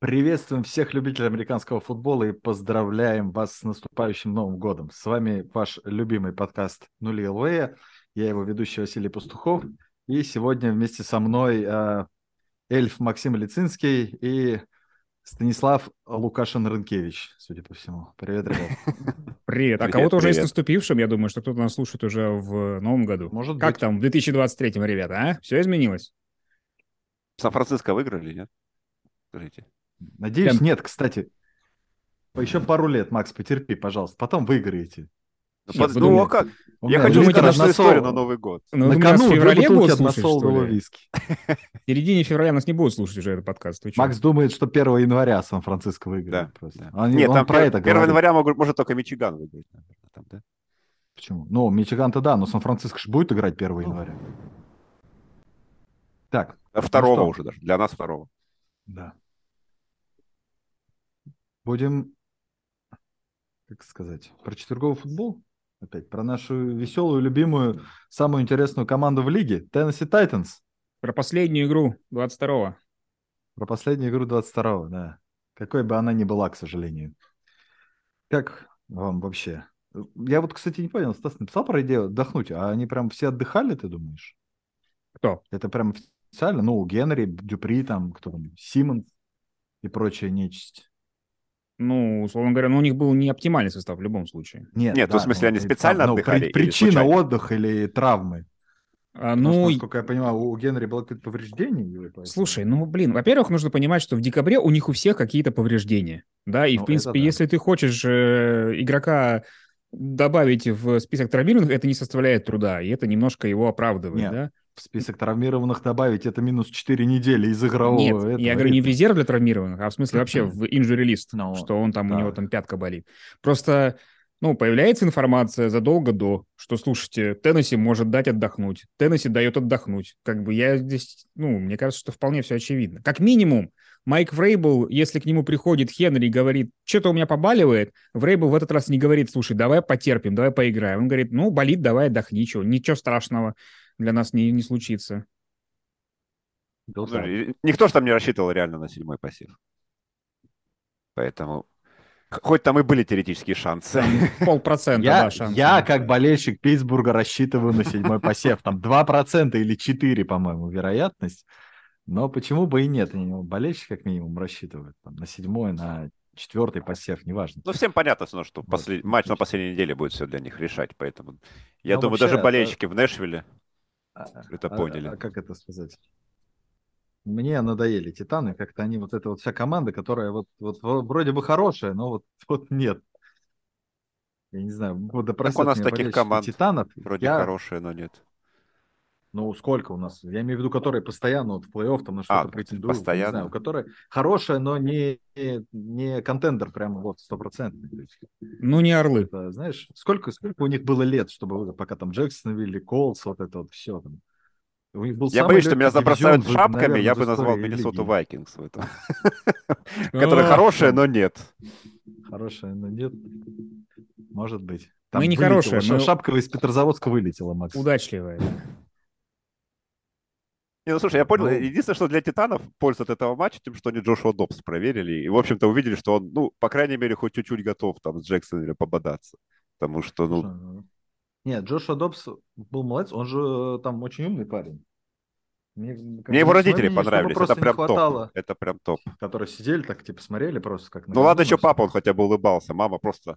Приветствуем всех любителей американского футбола и поздравляем вас с наступающим Новым годом. С вами ваш любимый подкаст «Нули ЛВ». Я его ведущий Василий Пастухов. И сегодня вместе со мной э, эльф Максим Лицинский и Станислав Лукашин-Рынкевич, судя по всему. Привет, ребят. Привет. А кого-то уже с наступившим, я думаю, что кто-то нас слушает уже в новом году. Может как там в 2023, ребята, а? Все изменилось? Сан-Франциско выиграли, нет? Скажите. Надеюсь, Прям- нет, кстати. Еще пару лет, Макс, потерпи, пожалуйста. Потом выиграете. Ну, под- вы ну, а как? Я хочу свою односол- историю на Новый год. Ну, На в кону две феврале будут слушать, что ли? виски. В середине февраля нас не будут слушать уже этот подкаст. Макс думает, что 1 января Сан-Франциско выиграет. Да, просто. Он, Нет, он там про пер- это 1 говорит. января могут- может только Мичиган выиграть. наверное, там, да? Почему? Ну, Мичиган-то да, но Сан-Франциско же будет играть 1 января. Так, А Второго что? уже даже. Для нас второго. да. Будем, как сказать, про четверговый футбол? Опять про нашу веселую, любимую, самую интересную команду в лиге, Теннесси Тайтанс. Про последнюю игру 22-го. Про последнюю игру 22-го, да. Какой бы она ни была, к сожалению. Как вам вообще? Я вот, кстати, не понял, Стас написал про идею отдохнуть, а они прям все отдыхали, ты думаешь? Кто? Это прям официально? Ну, Генри, Дюпри, там, кто там, Симон и прочая нечисть. Ну, условно говоря, ну, у них был не оптимальный состав в любом случае. Нет, Нет, ну, в смысле, они и специально ну, отдыхали при- причина случайно? отдыха или травмы? А, Потому что, ну, насколько я понимаю, у Генри было какое-то повреждение. поэтому- Слушай, ну, блин, во-первых, нужно понимать, что в декабре у них у всех какие-то повреждения, да, и, Ну, в принципе, да. если ты хочешь э, игрока добавить в список травмированных, это не составляет труда, и это немножко его оправдывает, Нет, да? В список травмированных добавить это минус 4 недели из игрового. Нет, этого я говорю не в резерв для травмированных, а в смысле вообще в injury list, Ну, что он там, у да. него там пятка болит. Просто, ну, появляется информация задолго до, что, слушайте, Теннесси может дать отдохнуть, Теннесси дает отдохнуть. Как бы я здесь, ну, мне кажется, что вполне все очевидно. Как минимум, Майк Врейбл, если к нему приходит Хенри и говорит, что-то у меня побаливает, Врейбл в этот раз не говорит, слушай, давай потерпим, давай поиграем. Он говорит, ну, болит, давай отдохни, чего, ничего страшного для нас не, не случится. Ну, да. Никто же там не рассчитывал реально на седьмой пассив. Поэтому... Хоть там и были теоретические шансы. Полпроцента, Я, да, шанс. я, как болельщик Питтсбурга, рассчитываю на седьмой посев. Там 2% или 4%, по-моему, вероятность. Но почему бы и нет? Ну, Болельщик, как минимум, рассчитывают там, на седьмой, на четвертый посев, неважно. Ну, всем понятно, что Вот, послед- матч на последней неделе будет все для них решать, поэтому... Я Ну, думаю, даже это- болельщики в Нэшвилле это а- поняли. а как это сказать? Мне надоели Титаны, как-то они, вот эта вот вся команда, которая вот, вот вроде бы хорошая, но вот, вот нет. Я не знаю, да простят нас меня таких болельщики команд Титанов. Вроде я- хорошие, но нет. Ну, сколько у нас? Я имею в виду, которые постоянно вот в плей-офф там на что-то А, претендуют. Не постоянно. знаю, которые хорошая, но не, не контендер прямо вот стопроцентный. Ну, не орлы. это, знаешь, сколько, сколько у них было лет, чтобы пока там Джексонвилли, Колс, вот это вот все там. У них был Я боюсь, что меня забросают дивизион, шапками, наверное, я бы назвал Миннесоту. Вайкингс в этом. Которая хорошая, но нет. Хорошая, но нет. Может быть. Мы не хорошие, но мы- Шапка из Петрозаводска вылетела, Макс. Удачливая. Не, ну слушай, я понял, Ну. единственное, что для Титанов польза от этого матча, тем, что они Джошуа Добс проверили, и, в общем-то, увидели, что он, ну, по крайней мере, хоть чуть-чуть готов там с Джексонвилля пободаться. Потому что, ну, Слушай, ну, Нет, Джошуа Добс был молодец, он же э, там очень умный парень. Мне, мне его родители понравились, это прям топ. Это прям топ. Которые сидели так, типа, смотрели просто как Ну ладно, еще папа, он хотя бы улыбался, мама просто...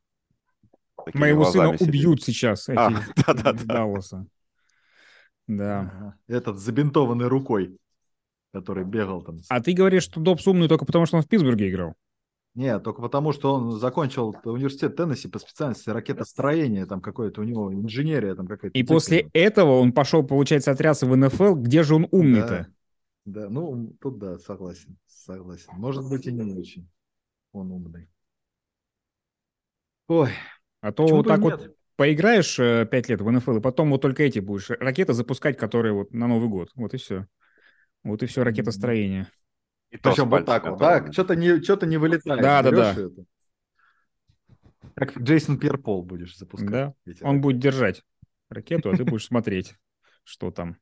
Моего сына сидит. убьют сейчас эти А, да-да-да. из Далласа. Да. Этот с забинтованной рукой, который бегал там. А ты говоришь, что Добс умный только потому, что он в Питтсбурге играл? Нет, только потому, что он закончил университет Теннесси по специальности ракетостроения, там какое-то у него инженерия там какая-то. И после этого он пошел, получается, отряться в НФЛ. Где же он умный-то? Да, ну, тут да, согласен, согласен. Может быть и не очень. Он умный. Ой, А то почему вот так вот нет? Поиграешь э, пять лет в НФЛ, и потом вот только эти будешь ракеты запускать, которые вот на Новый год. Вот и все. Вот и все ракетостроение. И Причем вот так вот, да, что-то не, что-то не вылетает. Да, да, берешь да. это. Как Джейсон Пьерпол будешь запускать. Да. эти Он будет держать ракету, а ты будешь смотреть, что там.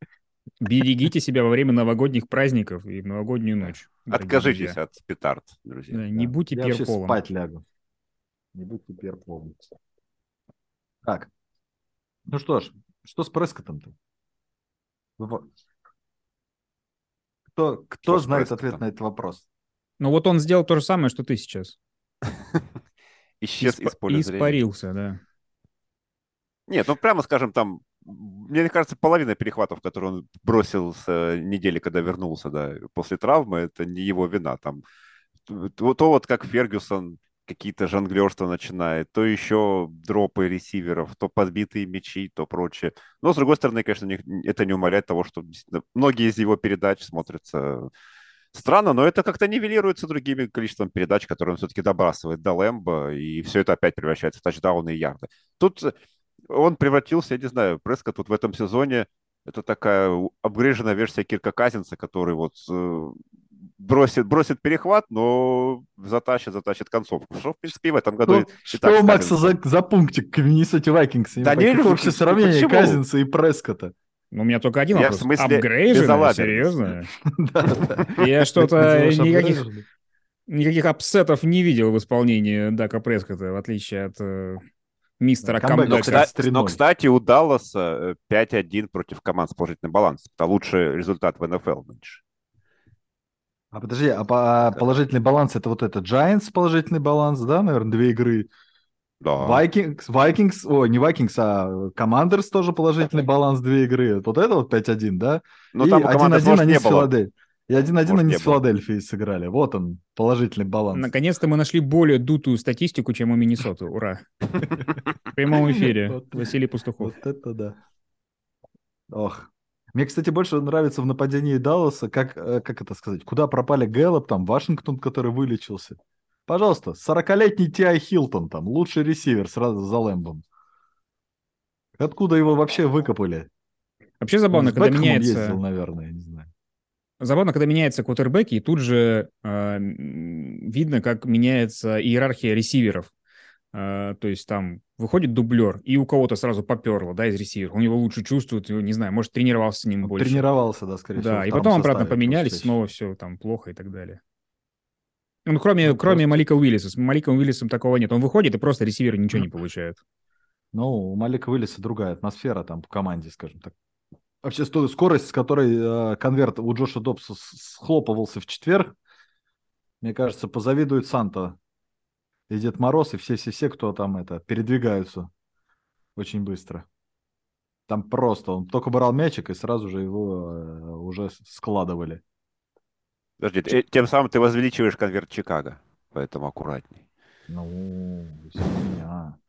Берегите себя во время новогодних праздников и в новогоднюю ночь. Откажитесь друзья. от петард, друзья. Да, не Да. будьте Я вообще перполом. спать лягу. Не будьте перполом. Так. Ну что ж, что с Прескоттом-то? Во- Кто, кто Что знает ответ на этот вопрос? Ну вот он сделал то же самое, что ты сейчас. Исчез из поля. Испарился, да. Нет, ну прямо скажем, там, мне кажется, половина перехватов, которые он бросил с э, недели, когда вернулся, да, после травмы, это не его вина. Там, то, то вот как Фергюсон какие-то жонглерства начинает, то еще дропы ресиверов, то подбитые мячи, то прочее. Но, с другой стороны, конечно, не- это не умаляет того, что многие из его передач смотрятся странно, но это как-то нивелируется другими количеством передач, которые он все-таки добрасывает до Лэмбо, и все это опять превращается в тачдауны и ярды. Тут он превратился, я не знаю, Прескотт тут в этом сезоне это такая апгрейженная версия Кирка Казинца, который вот э, бросит, бросит перехват, но затащит, затащит концовку. Что, в принципе, и в этом году... Что, и что так у Макса за, за пунктик к Миннесоте Вайкингс? Да не, ну, вообще ну, сравнение почему? Казинца и Прескота? Ну, у меня только один Я в вопрос. смысле Апгрейжено? безалаберность. Серьезно? Я что-то никаких, никаких апсетов не видел в исполнении Дака Прескота, в отличие от э, мистера камбэк, Но, кстати, кстати, 3:0. но, кстати, у Далласа э, 5-1 против команд с положительным балансом. Это лучший результат в НФЛ нынче. А подожди, а по- а положительный баланс это вот это Giants положительный баланс, да, наверное, две игры. Да. Vikings, Vikings, о, не Vikings, а Commanders тоже положительный баланс, две игры. Вот это вот 5-1, да? Но и там у команды, 1-1 может, они не с. Филадельфией. И 1-1 Может, они с. Филадельфией сыграли. Вот он, положительный баланс. Наконец-то мы нашли более дутую статистику, чем у Миннесоты. Ура. В прямом эфире. Василий Пастухов. Вот это да. Ох. Мне, кстати, больше нравится в нападении Далласа, как, э, как это сказать, куда пропали Гэллоп, там, Вашингтон, который вылечился. Пожалуйста, 40-летний Тиай Хилтон, там, лучший ресивер сразу за Лэмбом. Откуда его вообще выкопали? Вообще забавно, когда меняется... ездил, наверное, я не знаю. Забавно, когда меняется квотербек, и тут же э, видно, как меняется иерархия ресиверов. Э, то есть там выходит дублер, и у кого-то сразу поперло, да, из ресиверов. Он его лучше чувствует, не знаю, может, тренировался с ним Он больше. тренировался, да, скорее всего. Да, в и потом обратно поменялись, снова все там плохо и так далее. Ну, кроме, Ну, кроме просто- Малика Уиллиса. С Маликом Уиллисом такого нет. Он выходит, и просто ресиверы ничего не получают. Ну, у Малика Уиллиса другая атмосфера там по команде, скажем так. Вообще скорость, с которой э, конверт у Джоша Добса схлопывался в четверг, мне кажется, позавидует Санта и Дед Мороз, и все-все-все, кто там это, передвигаются очень быстро. Там просто, он только брал мячик, и сразу же его э, уже складывали. Подожди, э, тем самым ты возвеличиваешь конверт Чикаго, поэтому аккуратней. Ну, меня.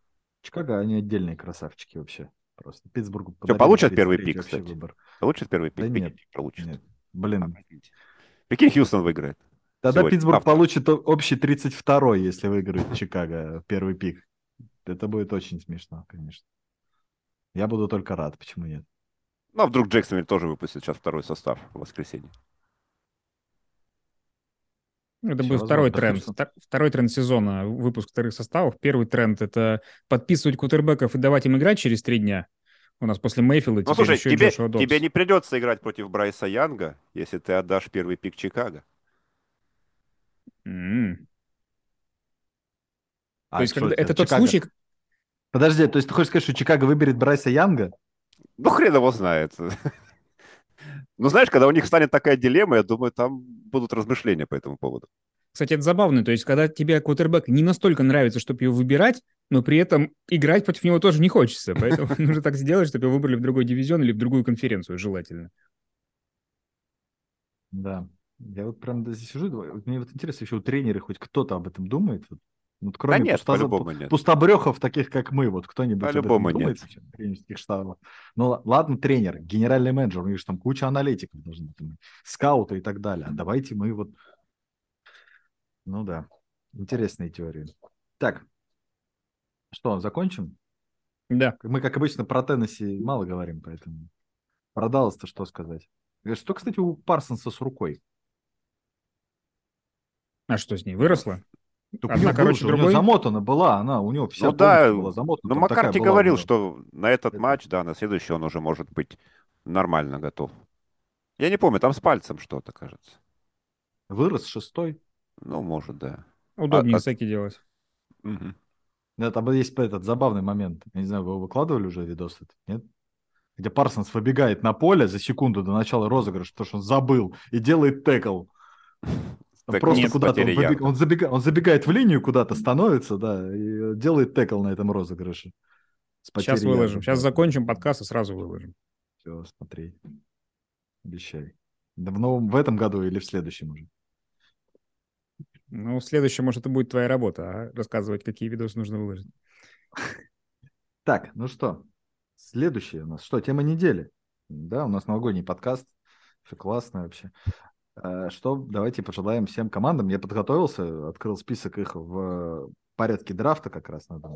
Чикаго, они отдельные красавчики вообще. Просто Питтсбургу подарили получат первый 33-й пик, кстати? выбор. Получит первый пик? Да нет, получит. Нет, блин, Прикинь, Хьюстон выиграет. Тогда Сегодня, Питтсбург завтра. получит общий 32-й, если выиграет Чикаго первый пик. Это будет очень смешно, конечно. Я буду только рад, почему нет. Ну, а вдруг Джексонвиль тоже выпустит сейчас второй состав в воскресенье. Ну, Это будет второй тренд. Второй тренд сезона – выпуск вторых составов. Первый тренд – это подписывать кутербеков и давать им играть через три дня. У нас после Мейфилда Ну, слушай, еще тебе, тебе не придется играть против Брайса Янга, если ты отдашь первый пик Чикаго. М. А То есть что когда- это, это тот Чикаго? случай, Подожди, то есть ты хочешь сказать, что Чикаго выберет Брайса Янга? Ну, хрен его знает. Ну, знаешь, когда у них станет такая дилемма, я думаю, там будут размышления по этому поводу. Кстати, это забавно. То есть, когда тебе квотербек не настолько нравится, чтобы его выбирать, но при этом играть против него тоже не хочется. Поэтому нужно так сделать, чтобы его выбрали в другой дивизион или в другую конференцию, желательно. Да. Я вот прям здесь сижу, мне вот интересно, еще у тренера хоть кто-то об этом думает? Вот, вот кроме да нет, пустоза- по-любому нет. пустобрехов, таких, как мы, вот кто-нибудь об этом По-любому думает нет. вообще, тренерских штабов? Ну ладно, тренер, генеральный менеджер, у них же там куча аналитиков должны быть, там, скауты и так далее. А давайте мы вот... Ну да, интересные теории. Так, что, закончим? Да. Мы, как обычно, про Теннесси мало говорим, поэтому про Даллас-то что сказать? Э, Что, кстати, у Парсонса с рукой? А что с ней, выросла? Так у Одна него короче был у другой? замотана была она, у него вся Ну да, была замотана. Такая Маккарти у говорил, что на этот Это- матч, да, на следующий он уже может быть нормально готов. Я не помню, там с пальцем что-то, кажется. Вырос шестой. Ну, может, да. Удобнее А- а- стеки делать. Мгм. Да, там есть этот забавный момент. Я не знаю, вы выкладывали уже видос этот, нет? Где Парсонс выбегает на поле за секунду до начала розыгрыша, потому что он забыл, и делает текл. Текл просто куда-то он, ярда. он, забега- он забегает в линию куда-то, становится, да, и делает текл на этом розыгрыше. Сейчас выложим. ярда, Сейчас закончим подкаст и сразу выложим. Все, смотри. Обещай. Да в новом, в этом году или в следующем уже? Ну, в следующем, может, это будет твоя работа, а? рассказывать, какие видосы нужно выложить. Так, ну что, следующее у нас. Что, тема недели? Да, у нас новогодний подкаст. Все классно вообще. Э, Что, давайте пожелаем всем командам. Я подготовился, открыл список их в порядке драфта как раз надо.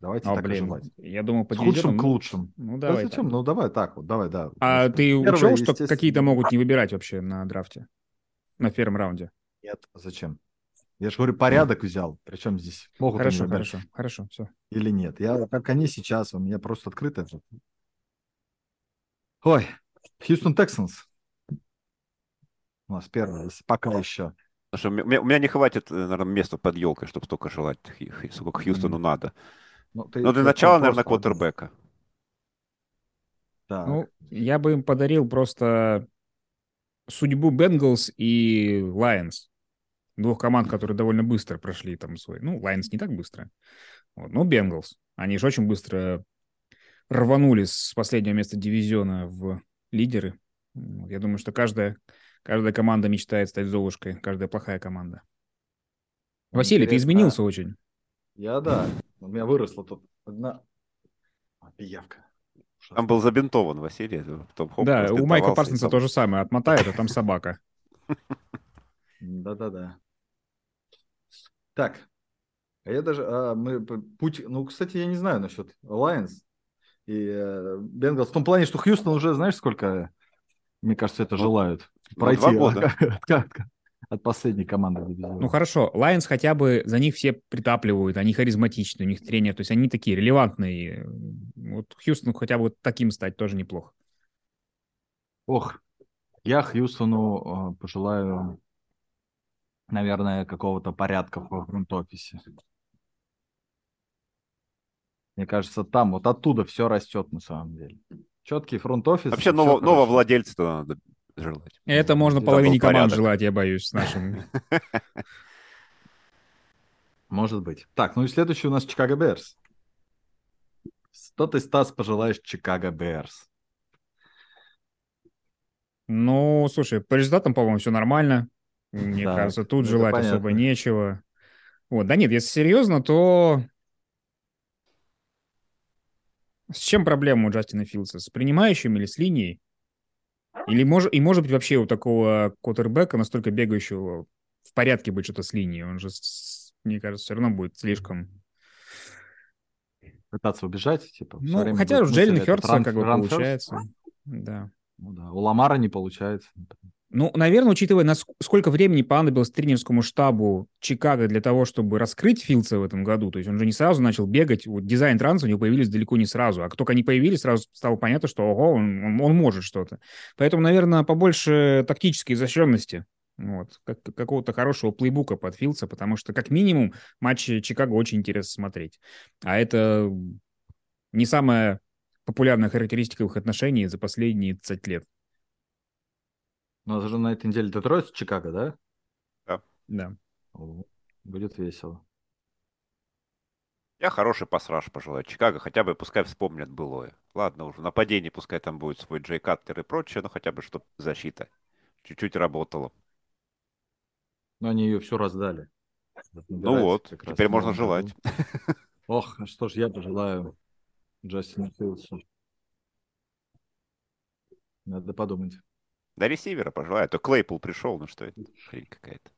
Давайте А, так блин, желать. я думал, по С худшим к ну, лучшим. Ну, Да давай зачем? так. Ну, давай так вот, давай, да. А ты первое, учел, что какие-то могут не выбирать вообще на драфте? На первом раунде? Нет, зачем? Я же говорю, порядок взял. Причем здесь могут они Хорошо, выбирать хорошо, хорошо, все. или нет. Я, как они сейчас, у меня просто открыто. Ой, Хьюстон Тексанс. У нас первый, если пока еще. Потому что у меня, у меня не хватит, наверное, места под елкой, чтобы столько желать, сколько Хьюстону надо. Ну, ты- Но для ты начала, просто- наверное, квотербека. Так. Ну, я бы им подарил просто судьбу Бенгалс и Лайонс. Двух команд, которые довольно быстро прошли там свой... Ну, Лайонс не так быстро. Вот. Ну, Бенгалс. Они же очень быстро рванули с последнего места дивизиона в лидеры. Я думаю, что каждая, каждая команда мечтает стать Золушкой. Каждая плохая команда. Василий, ты Интересно. изменился очень. Я, да. У меня выросла тут одна а, пиявка. Ужасно. Там был забинтован Василий. Потом хоп, да, у Майка Парсонса то же самое. Отмотает, а там собака. Да-да-да. Так. А я даже... а, мы путь... Ну, кстати, я не знаю насчет Lions и э, Бенгалс. В том плане, что Хьюстон уже, знаешь, сколько, мне кажется, это Ну, желают. ну, Пройти два года. от, от- от последней команды дивизиона. Ну хорошо, Лайонс хотя бы за них все притапливают, они харизматичны, у них тренер, то есть они такие релевантные. Вот Хьюстон хотя бы вот таким стать тоже неплохо. Ох, я Хьюстону э, пожелаю, наверное, какого-то порядка в фронт-офисе. Мне кажется, там, вот оттуда все растет на самом деле. Четкий фронт-офис. Вообще, нового, нового владельца надо желать. Это можно Да, половине команд порядок. желать, я боюсь, с нашим. Может быть. Так, ну и следующий у нас Чикаго Берс. Что ты, Стас, пожелаешь Чикаго Берс? Ну, слушай, по результатам, по-моему, все нормально. Мне Так, кажется, тут это желать понятно. особо нечего. Вот, да нет, если серьезно, то с чем проблема у Джастина Филдса? С принимающим или с линией? Или может, и может быть вообще у такого квотербека настолько бегающего в порядке быть что-то с линией? Он же, мне кажется, все равно будет слишком... Пытаться убежать? Типа, Ну, хотя у будет этот Хёртса как бы получается. Да. Ну да, у Ламара не получается. Ну, наверное, учитывая, сколько времени понадобилось тренерскому штабу Чикаго для того, чтобы раскрыть Филдса в этом году, то есть он же не сразу начал бегать, вот дизайн транса у него появились далеко не сразу, а как только они появились, сразу стало понятно, что ого, он, он- он может что-то. Поэтому, наверное, побольше тактической изощренности, вот, как- какого-то хорошего плейбука под Филдса, потому что, как минимум, матчи Чикаго очень интересно смотреть. А это не самая популярная характеристика их отношений за последние 30 лет. Ну, это же на этой неделе Детройт с Чикаго, да? Да. О, Будет весело. Я хороший пасраж пожелаю. Чикаго хотя бы пускай вспомнят былое. Ладно, уже нападение пускай там будет свой Джей Каттер и прочее, но хотя бы чтобы защита чуть-чуть работала. Но они ее всю раздали. Ну вот, теперь можно желать. Ох, а что ж я пожелаю Джастину Филдсу. Надо подумать. На ресивера пожелаю. А То Клейпул пришел, ну что это? Хрень какая-то.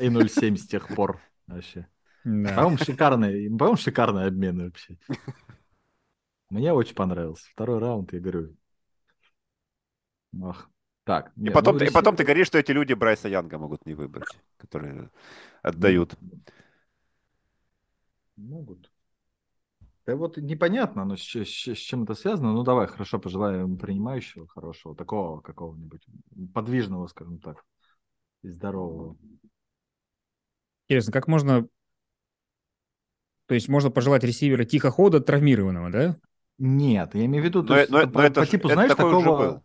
И 0,7 с тех пор вообще. Да. По-моему, шикарный, по-моему, шикарный обмен вообще. Мне очень понравился. Второй раунд, я говорю. Ах. Так. И не, потом, ну, ты, и потом ты говоришь, что эти люди Брайса Янга могут не выбрать, которые отдают. Могут. Да вот непонятно, но с, с- с чем это связано. Ну, давай, хорошо, пожелаем принимающего хорошего, такого какого-нибудь подвижного, скажем так, и здорового. Интересно, как можно... То есть можно пожелать ресивера тихохода травмированного, да? Нет, я имею в виду, то Но, есть, но- по, но это, по типу, это знаешь, такого,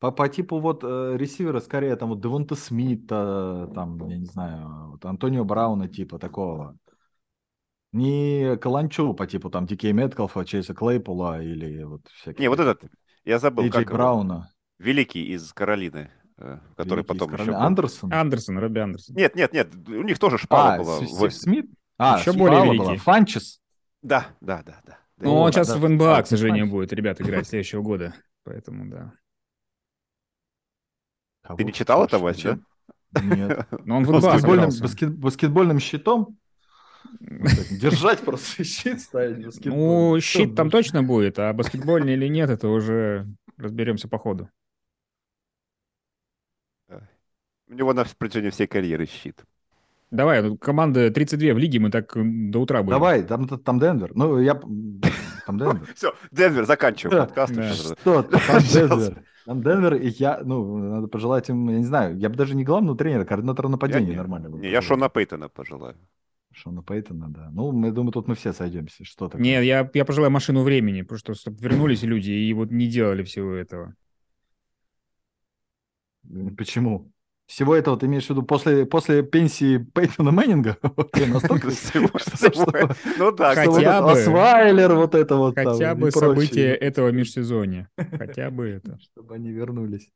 по, по типу вот э, ресивера, скорее, там вот Девонта Смита, там, я не знаю, вот Антонио Брауна типа такого. Не Каланчу по типу там Дикей Меткалфа, Чейса Клейпула или вот всяких. Не, вот этот, я забыл, Эйджей как его. Брауна. Великий из Каролины, э, который Великий потом еще был. Андерсон. Андерсон, Робби Андерсон. Нет, нет, нет, у них тоже шпала а, была. С- в- С- Смит? А, Еще шпала более была. великий. Фанчес. Да, да, да, да. Ну, он сейчас да, в НБА, да, к сожалению, Фанчес. будет, ребят, играть следующего года. Поэтому, да. Ты не читал это, Вась, Зачем? да? Нет. Но он в НБА Баскетбольным, баскет- баскетбольным щитом? Держать просто щит ставить баскетбольный. Ну, щит там точно будет, а баскетбольный или нет, это уже разберемся по ходу. У него на протяжении всей карьеры щит. Давай, тут команда 32 в лиге, мы так до утра будем. Давай, там, там Денвер. Ну, я... Там Денвер. Все, Денвер, заканчиваем подкаст. Что там. Денвер. Там Денвер, и я, ну, надо пожелать им, я не знаю, я бы даже не главного тренера, координатора нападения нормально. Не, я. Шона Пейтона пожелаю. Шона Пейтона, да. Ну, я думаю, тут мы все сойдемся. Что такое? Не, я, я пожелаю машину времени, что чтобы вернулись люди и вот не делали всего этого. Почему? Всего этого ты имеешь в виду после, после пенсии Пейтона Мэннинга? Настолько- Всего- что- Ну да, Хотя бы. Освайлер, вот это вот Хотя бы события этого межсезонья. Хотя бы это. Чтобы они вернулись.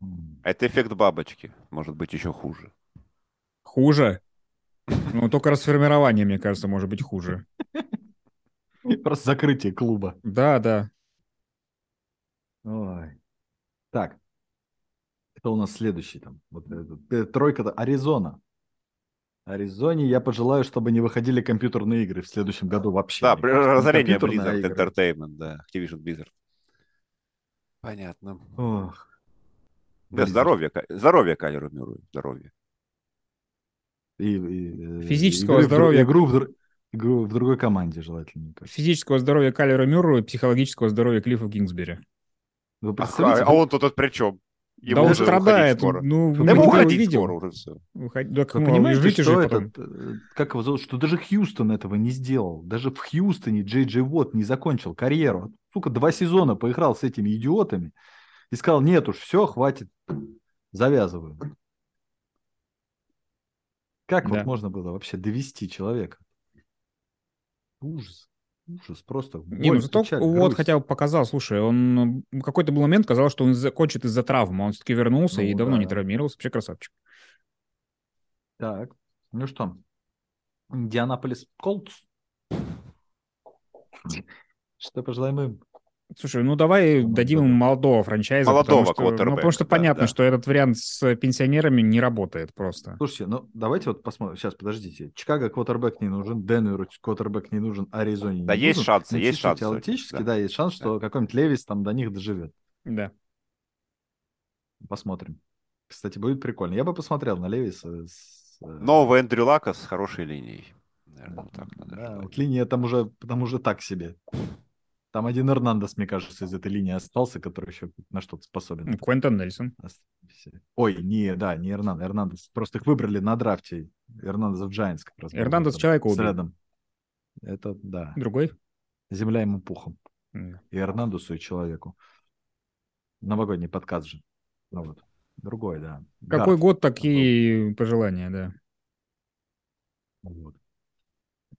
М. Это эффект бабочки. Может быть, еще хуже. Хуже? Ну, только расформирование, мне кажется, может быть хуже. Просто закрытие клуба. Да, да. Ой. Так. Кто у нас следующий там? Вот э, тройка-то Аризона. Аризоне я пожелаю, чтобы не выходили компьютерные игры в следующем году вообще. Да, разорение Blizzard игры. Entertainment, да, Activision Blizzard. Понятно. Ох. Да, здоровье, здоровье Кайлеру Мюррею, здоровье. И- и, э, Физического игры в дру- здоровья. Игру в, игру в другой команде желательно. Физического здоровья Калера Мюррея, психологического здоровья Клиффа Кингсбери. Вы А, представляете, а он тут от при чем? да он страдает. скоро. Ну, Да ему вы уходить видел? скоро уже все. Выход- да, Вы ну, понимаете, и что потом. этот, э, как его зовут, что даже Хьюстон этого не сделал. Даже в Хьюстоне Джей Джей Уотт не закончил карьеру. Сука, два сезона поиграл с этими идиотами и сказал, нет уж, все, хватит, завязываю. Как Да. вот можно было вообще довести человека? Ужас. Ужас просто. Не, ну боль, зато печаль, вот хотя бы показал, слушай, он какой-то был момент казалось, что он закончит из-за травмы, он все-таки вернулся Ну и давно да. не травмировался, вообще красавчик. Так, ну что, Индианаполис Колтс. Что пожелаем им? Слушай, ну давай Ну, дадим да. им молодого франчайза. Молодого потому что, ну, потому что да, понятно, да. что этот вариант с пенсионерами не работает просто. Слушайте, ну давайте вот посмотрим. Сейчас, подождите. Чикаго квотербек не нужен, Денверу квотербек не нужен, Аризоне не Да, есть нужен. шансы, Но есть шансы. Теоретически, Да. да. есть шанс, что какой-нибудь Левис там до них доживет. Да. Посмотрим. Кстати, будет прикольно. Я бы посмотрел на Левиса. С, э, Нового Эндрю Лака с хорошей линией. Наверное, вот так надо да, вот линия там уже, там уже так себе. Там один Эрнандес, мне кажется, из этой линии остался, который еще на что-то способен. Ну, Квентон Нельсон. Ой, не, да, не Эрнандес, Эрнандес. Просто их выбрали на драфте. Эрнандес в Giants как раз. был Эрнандес человека убил. рядом. Это, да, Другой? земля ему пухом. М. И Эрнандесу, и человеку. Новогодний подкаст же. Ну вот. Другой, да. Какой Гарф. год, такие пожелания, да. Вот.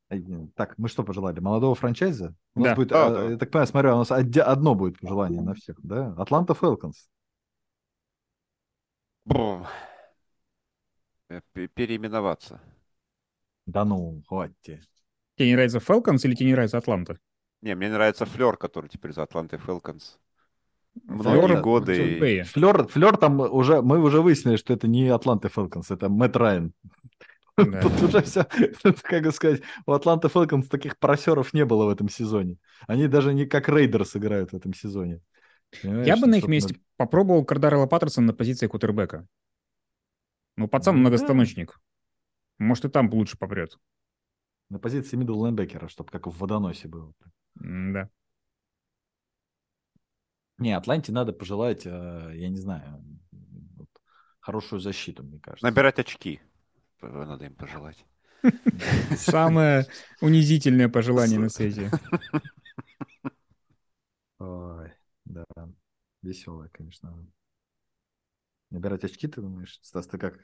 Э, Так, мы что пожелали? Молодого франчайза? У Да. нас будет, Да, а, да. я так понимаю, смотрю, у нас одно будет пожелание на всех, да? Атланта Фелконс. Бум. Э, Переименоваться. Да ну, хватит. Тебе не нравится Falcons или тебе не нравится Атланта? Не, мне нравится флёр, который теперь за Атлантой Falcons. флёр, Многие да, годы. И-. флёр, флёр там уже, мы уже выяснили, что это не Атланта Falcons, это Мэтт Райан. Да. Тут уже все, как бы сказать, у Атланта Falcons таких пассеров не было в этом сезоне. Они даже не как Raiders играют в этом сезоне. Понимаешь? Я бы на их месте попробовал Кордаррелла Паттерсона на позиции квотербека. Ну, пацан Ну, да. многостаночник. Может, и там лучше попрет. На позиции мидл лайнбекера, чтобы как в водоносе было. Да. Не, Атланте надо пожелать, э, я не знаю, хорошую защиту, мне кажется. Набирать очки. Надо им пожелать. Самое унизительное пожелание на свете. Ой, да. Веселое, конечно. Набирать очки, ты думаешь? Стас, ты как?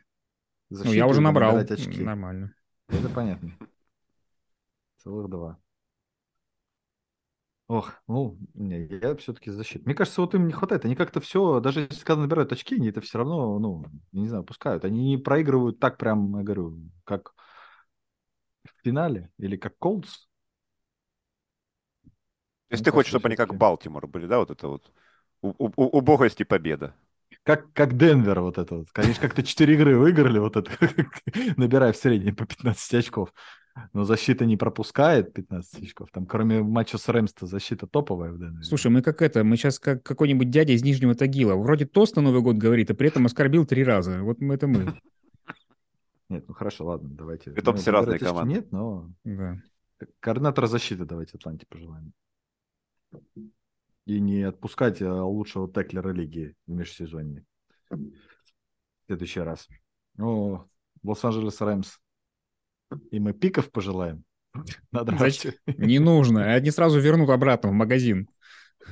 Ну, я уже набрал. Очки? Нормально. Это понятно. Целых два. Ох, ну, не, я все-таки защит. Мне кажется, вот им не хватает. Они как-то все, даже если когда набирают очки, они это все равно, ну, не знаю, пускают. Они не проигрывают так прям, я говорю, как в финале или как Колдс. То есть ты хочешь, чтобы они как Балтимор были, да, вот это вот убогость и победа. Как, как Денвер вот это вот. Конечно, как-то 4 игры выиграли, вот это, набирая в среднем по 15 очков. Но защита не пропускает 15 очков. Там кроме матча с Рэмс-то защита топовая в Денвере. Слушай, мы как это, мы сейчас как какой-нибудь дядя из Нижнего Тагила. Вроде тост на Новый год говорит, а при этом оскорбил три раза. Вот мы это мы. Нет, ну хорошо, ладно, давайте. Это ну, все разные команды. Нет, но... Да. Координатора защиты давайте Атланте пожелаем и не отпускать э, лучшего теклера лиги в межсезонье. В следующий раз. Ну, Лос-Анджелес Рэмс. И мы пиков пожелаем. Надо Значит, не нужно. Они сразу вернут обратно в магазин.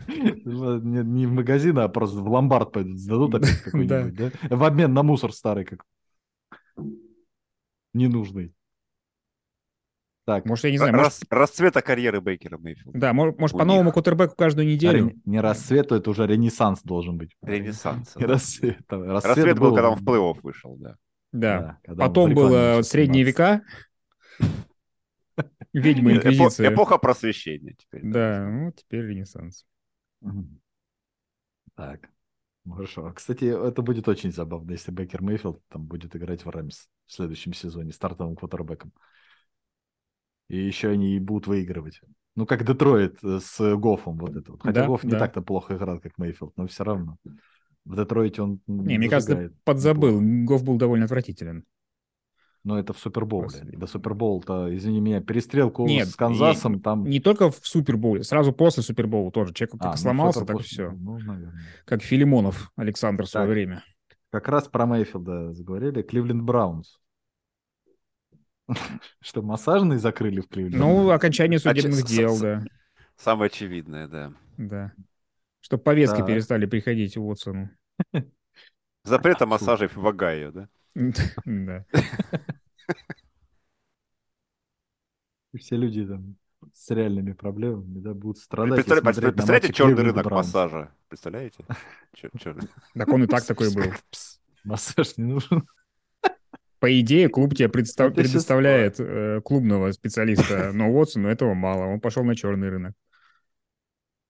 Не, не в магазин, а просто в ломбард пойдут, сдадут опять какой-нибудь, да. да? В обмен на мусор старый как ненужный. Так. Может, я не знаю. Рас, может... Расцвета карьеры Бейкера Мейфилда. Да, может, может по новому кутербеку каждую неделю. А, не расцвет, это уже ренессанс должен быть. Ренессанс. Не рассвет. Рассвет, рассвет был, был, когда он в плей-офф вышел, да. Да. да Потом было средние века. Ведьма Инквизиция. Эпоха просвещения теперь. Да, ну теперь Ренессанс. Так, хорошо. Кстати, это будет очень забавно, если Бейкер Мейфилд там будет играть в Рэмс в следующем сезоне стартовым квотербеком и еще они будут выигрывать. Ну, как Детройт э, с Гофом вот это вот. Хотя да, Гофф не так-то плохо играл, как Мейфилд, но все равно. В Детройте он Не, мне кажется, подзабыл. Гофф был довольно отвратителен. Но это в Супербоуле. До Супербоул-то, извини меня, перестрелку Нет, с Канзасом и, там... Не только в Супербоуле, сразу после Супербоула тоже. Человек как а, ну, сломался, так после... все. Ну, наверное. Как Филимонов Александр в свое так, время. Как раз про Мейфилда заговорили. Кливленд Браунс. Что, массажный закрыли в Кливленде? Ну, окончание судебных дел, да. Самое очевидное, да. Да. Чтобы повестки перестали приходить Уотсону. Запрета массажей в Огайо, да? Да. Все люди там с реальными проблемами, да, будут страдать. Представляете черный рынок массажа? Представляете? Так он и так такой был. Массаж не нужен. По идее, клуб тебе представ... предоставляет э, клубного специалиста, но Уотсону этого мало. Он пошел на черный рынок.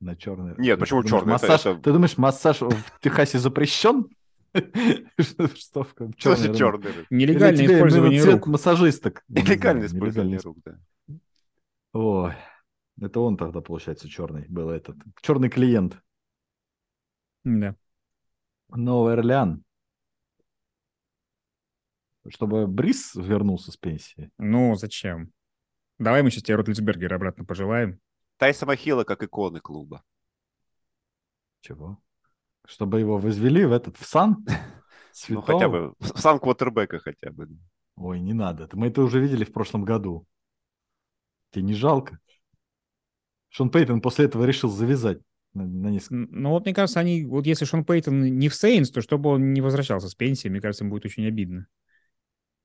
На черный рынок. Нет, почему черный? Массаж... Это... Ты думаешь, массаж в Техасе запрещен? Что черный, черный рынок? Нелегальное использование рук. массажисток. Нелегальное использование рук, да. Ой, это он тогда, получается, черный был этот. Черный клиент. Да. Новый Орлеан чтобы Брис вернулся с пенсии. Ну, зачем? Давай мы сейчас тебе Ротлисбергера обратно пожелаем. Тайсона Хилла как иконы клуба. Чего? Чтобы его возвели в этот, в сан? Ну, хотя бы, в сан квотербека хотя бы. Ой, не надо. Мы это уже видели в прошлом году. Тебе не жалко? Шон Пейтон после этого решил завязать на, на несколько. Ну вот, мне кажется, они, вот если Шон Пейтон не в Сейнс, то чтобы он не возвращался с пенсии, мне кажется, им будет очень обидно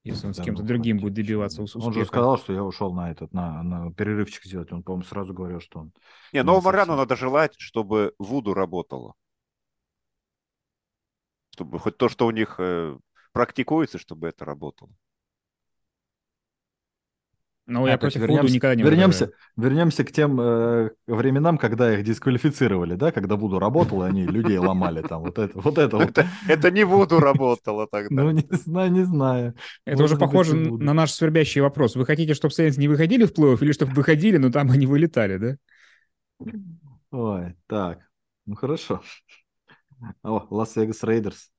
если он да, с кем-то ну, другим будет добиваться успеха. Он же сказал, что я ушел на этот, на, на перерывчик сделать. Он, по-моему, сразу говорил, что он... Не, новому Рану надо желать, чтобы Вуду работало. Чтобы хоть то, что у них э, практикуется, чтобы это работало. Ну, я против вернемся, Вуду никогда не вернемся, выбираю. вернемся к тем э, временам, когда их дисквалифицировали, да, когда Вуду работал, и они людей ломали там, вот это, вот это. Вот. Это не Вуду работало тогда. Ну, не знаю, не знаю. Это уже похоже на наш свербящий вопрос. Вы хотите, чтобы Сейнс не выходили в плей-офф, или чтобы выходили, но там они вылетали, да? Ой, так, ну хорошо. О, Лас-Вегас Raiders.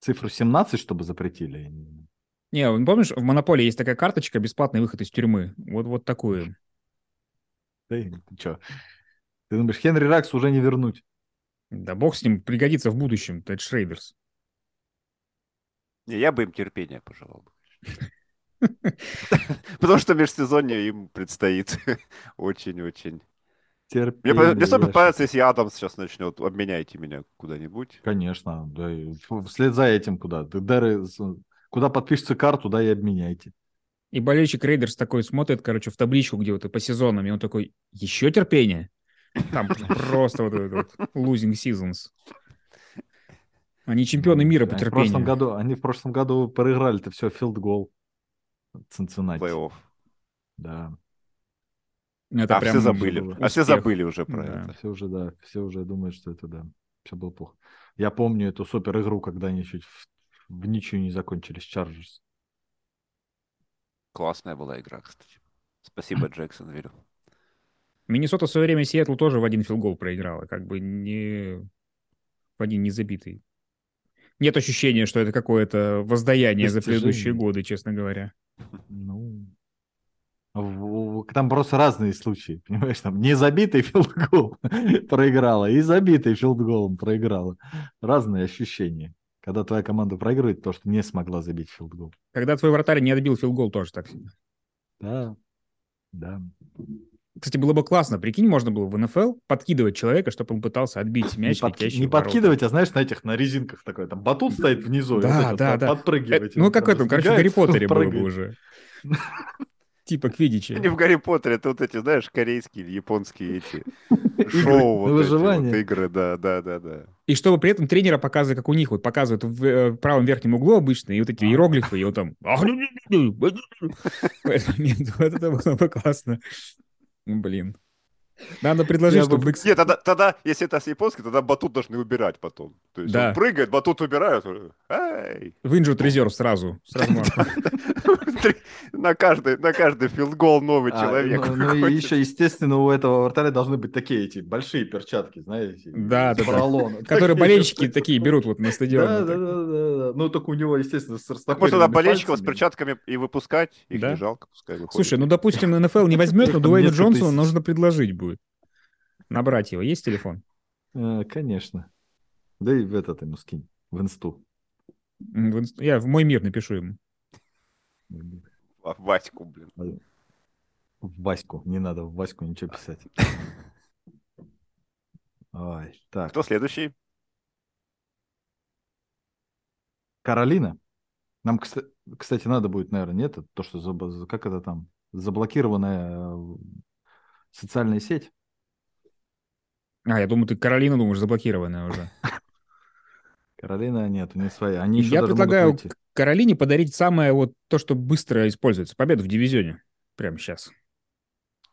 Цифру 17, чтобы запретили? Не, ну, помнишь, в Монополии есть такая карточка «Бесплатный выход из тюрьмы». Вот, вот такую. Да, ты что? Ты думаешь, Генри Раггс уже не вернуть? Да бог с ним, пригодится в будущем, Тед, Raiders. Не, я бы им терпения пожелал бы. Потому что межсезонье им предстоит очень-очень. Мне, мне особенно понравится, если Адамс сейчас начнет, обменяйте меня куда-нибудь. Конечно, да, вслед за этим куда. Дары, куда подпишется карту, туда и обменяйте. И болельщик Рейдерс такой смотрит, короче, в табличку, где вот по сезонам, и он такой, еще терпение? Там просто вот этот losing seasons. Они чемпионы мира по терпению. В прошлом году, они в прошлом году проиграли-то все field goal Цинциннати. Плей-офф. Да. Это а все забыли. Успех. А все забыли уже про да. это. Все уже, да, все уже думают, что это, да, все было плохо. Я помню эту супер игру, когда они чуть в, в ничью не закончились, Chargers. Классная была игра, кстати. Спасибо, Джексон, верю. Миннесота в свое время Сиэтл тоже в один field goal проиграла, как бы не в один незабитый. Нет ощущения, что это какое-то воздаяние за предыдущие годы, честно говоря. Ну, там просто разные случаи, понимаешь, там не забитый field goal проиграла и забитый field goal'ом проиграла. Разные ощущения. Когда твоя команда проигрывает, то, что не смогла забить field goal. Когда твой вратарь не отбил field goal, тоже так себе. Да, да. Кстати, было бы классно, прикинь, можно было в НФЛ подкидывать человека, чтобы он пытался отбить мяч, не, под, не подкидывать, а знаешь, на этих, на резинках такой, там батут стоит внизу, да, и да, вот да. подпрыгивать. Э, ну, как в этом, короче, в Гарри Поттере было бы уже. Типа квидичи. Не в Гарри Поттере, это вот эти, знаешь, корейские или японские эти шоу, вот выживание. эти вот игры, да, да, да, да. И чтобы при этом тренера показывать, как у них, вот показывают в э, правом верхнем углу обычно, и вот эти иероглифы, и вот там... Вот это было бы классно. Блин. Надо предложить, я чтобы... Бы... Нет, тогда, тогда, если это с японской, тогда батут должны убирать потом. То есть да. он прыгает, батут убирают. Эй! В injured reserve сразу. на каждый, на каждый филдгол новый а, человек. Ну, ну и еще, естественно, у этого вратаря должны быть такие эти большие перчатки, знаете. Да. Которые болельщики такие берут вот на стадионе. Да, да, да, да. Ну, только у него, естественно, с растопыренными Может, тогда болельщиков с перчатками и выпускать? Их не жалко, пускай Слушай, ну, допустим, НФЛ не возьмет, но Дуэйну Джонсону нужно предложить будет. Набрать его. Есть телефон? А, конечно. Да и в этот ему скинь. В инсту. В инст... Я в мой мир напишу ему. В Ваську, блин. В Ваську. Не надо в Ваську ничего писать. Ой, так. Кто следующий? Каролина. Нам, кстати, надо будет, наверное, нет? То, что как это там? Заблокированная э, социальная сеть. А, я думаю, ты Каролина думаешь, заблокированная уже. Каролина нет, не своя. Они я предлагаю Каролине подарить самое вот то, что быстро используется. Победу в дивизионе. Прямо сейчас.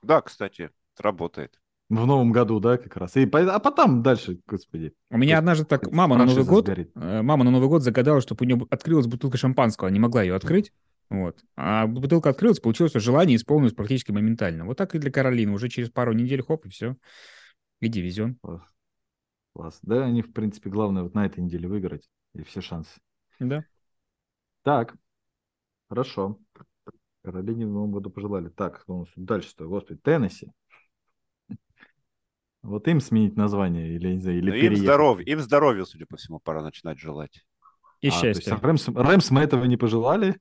Да, кстати, работает. В новом году, да, как раз. И, а потом дальше, господи. У меня однажды так мама на Новый год, сгорит. Э, мама на Новый год загадала, чтобы у нее открылась бутылка шампанского, она не могла ее открыть. Вот. А бутылка открылась, получилось, что желание исполнилось практически моментально. Вот так и для Каролины. Уже через пару недель, хоп, и все. И дивизион. Класс. Класс. Да, они, в принципе, главное вот на этой неделе выиграть. И все шансы. Да. Так. Хорошо. Каролине в новом году пожелали. Так, дальше-то, господи, Теннесси. Вот им сменить название или, не знаю, или ну, им здоровье, им здоровье, судя по всему, пора начинать желать. И а, счастья. Рэмс, Рэмс мы этого не пожелали.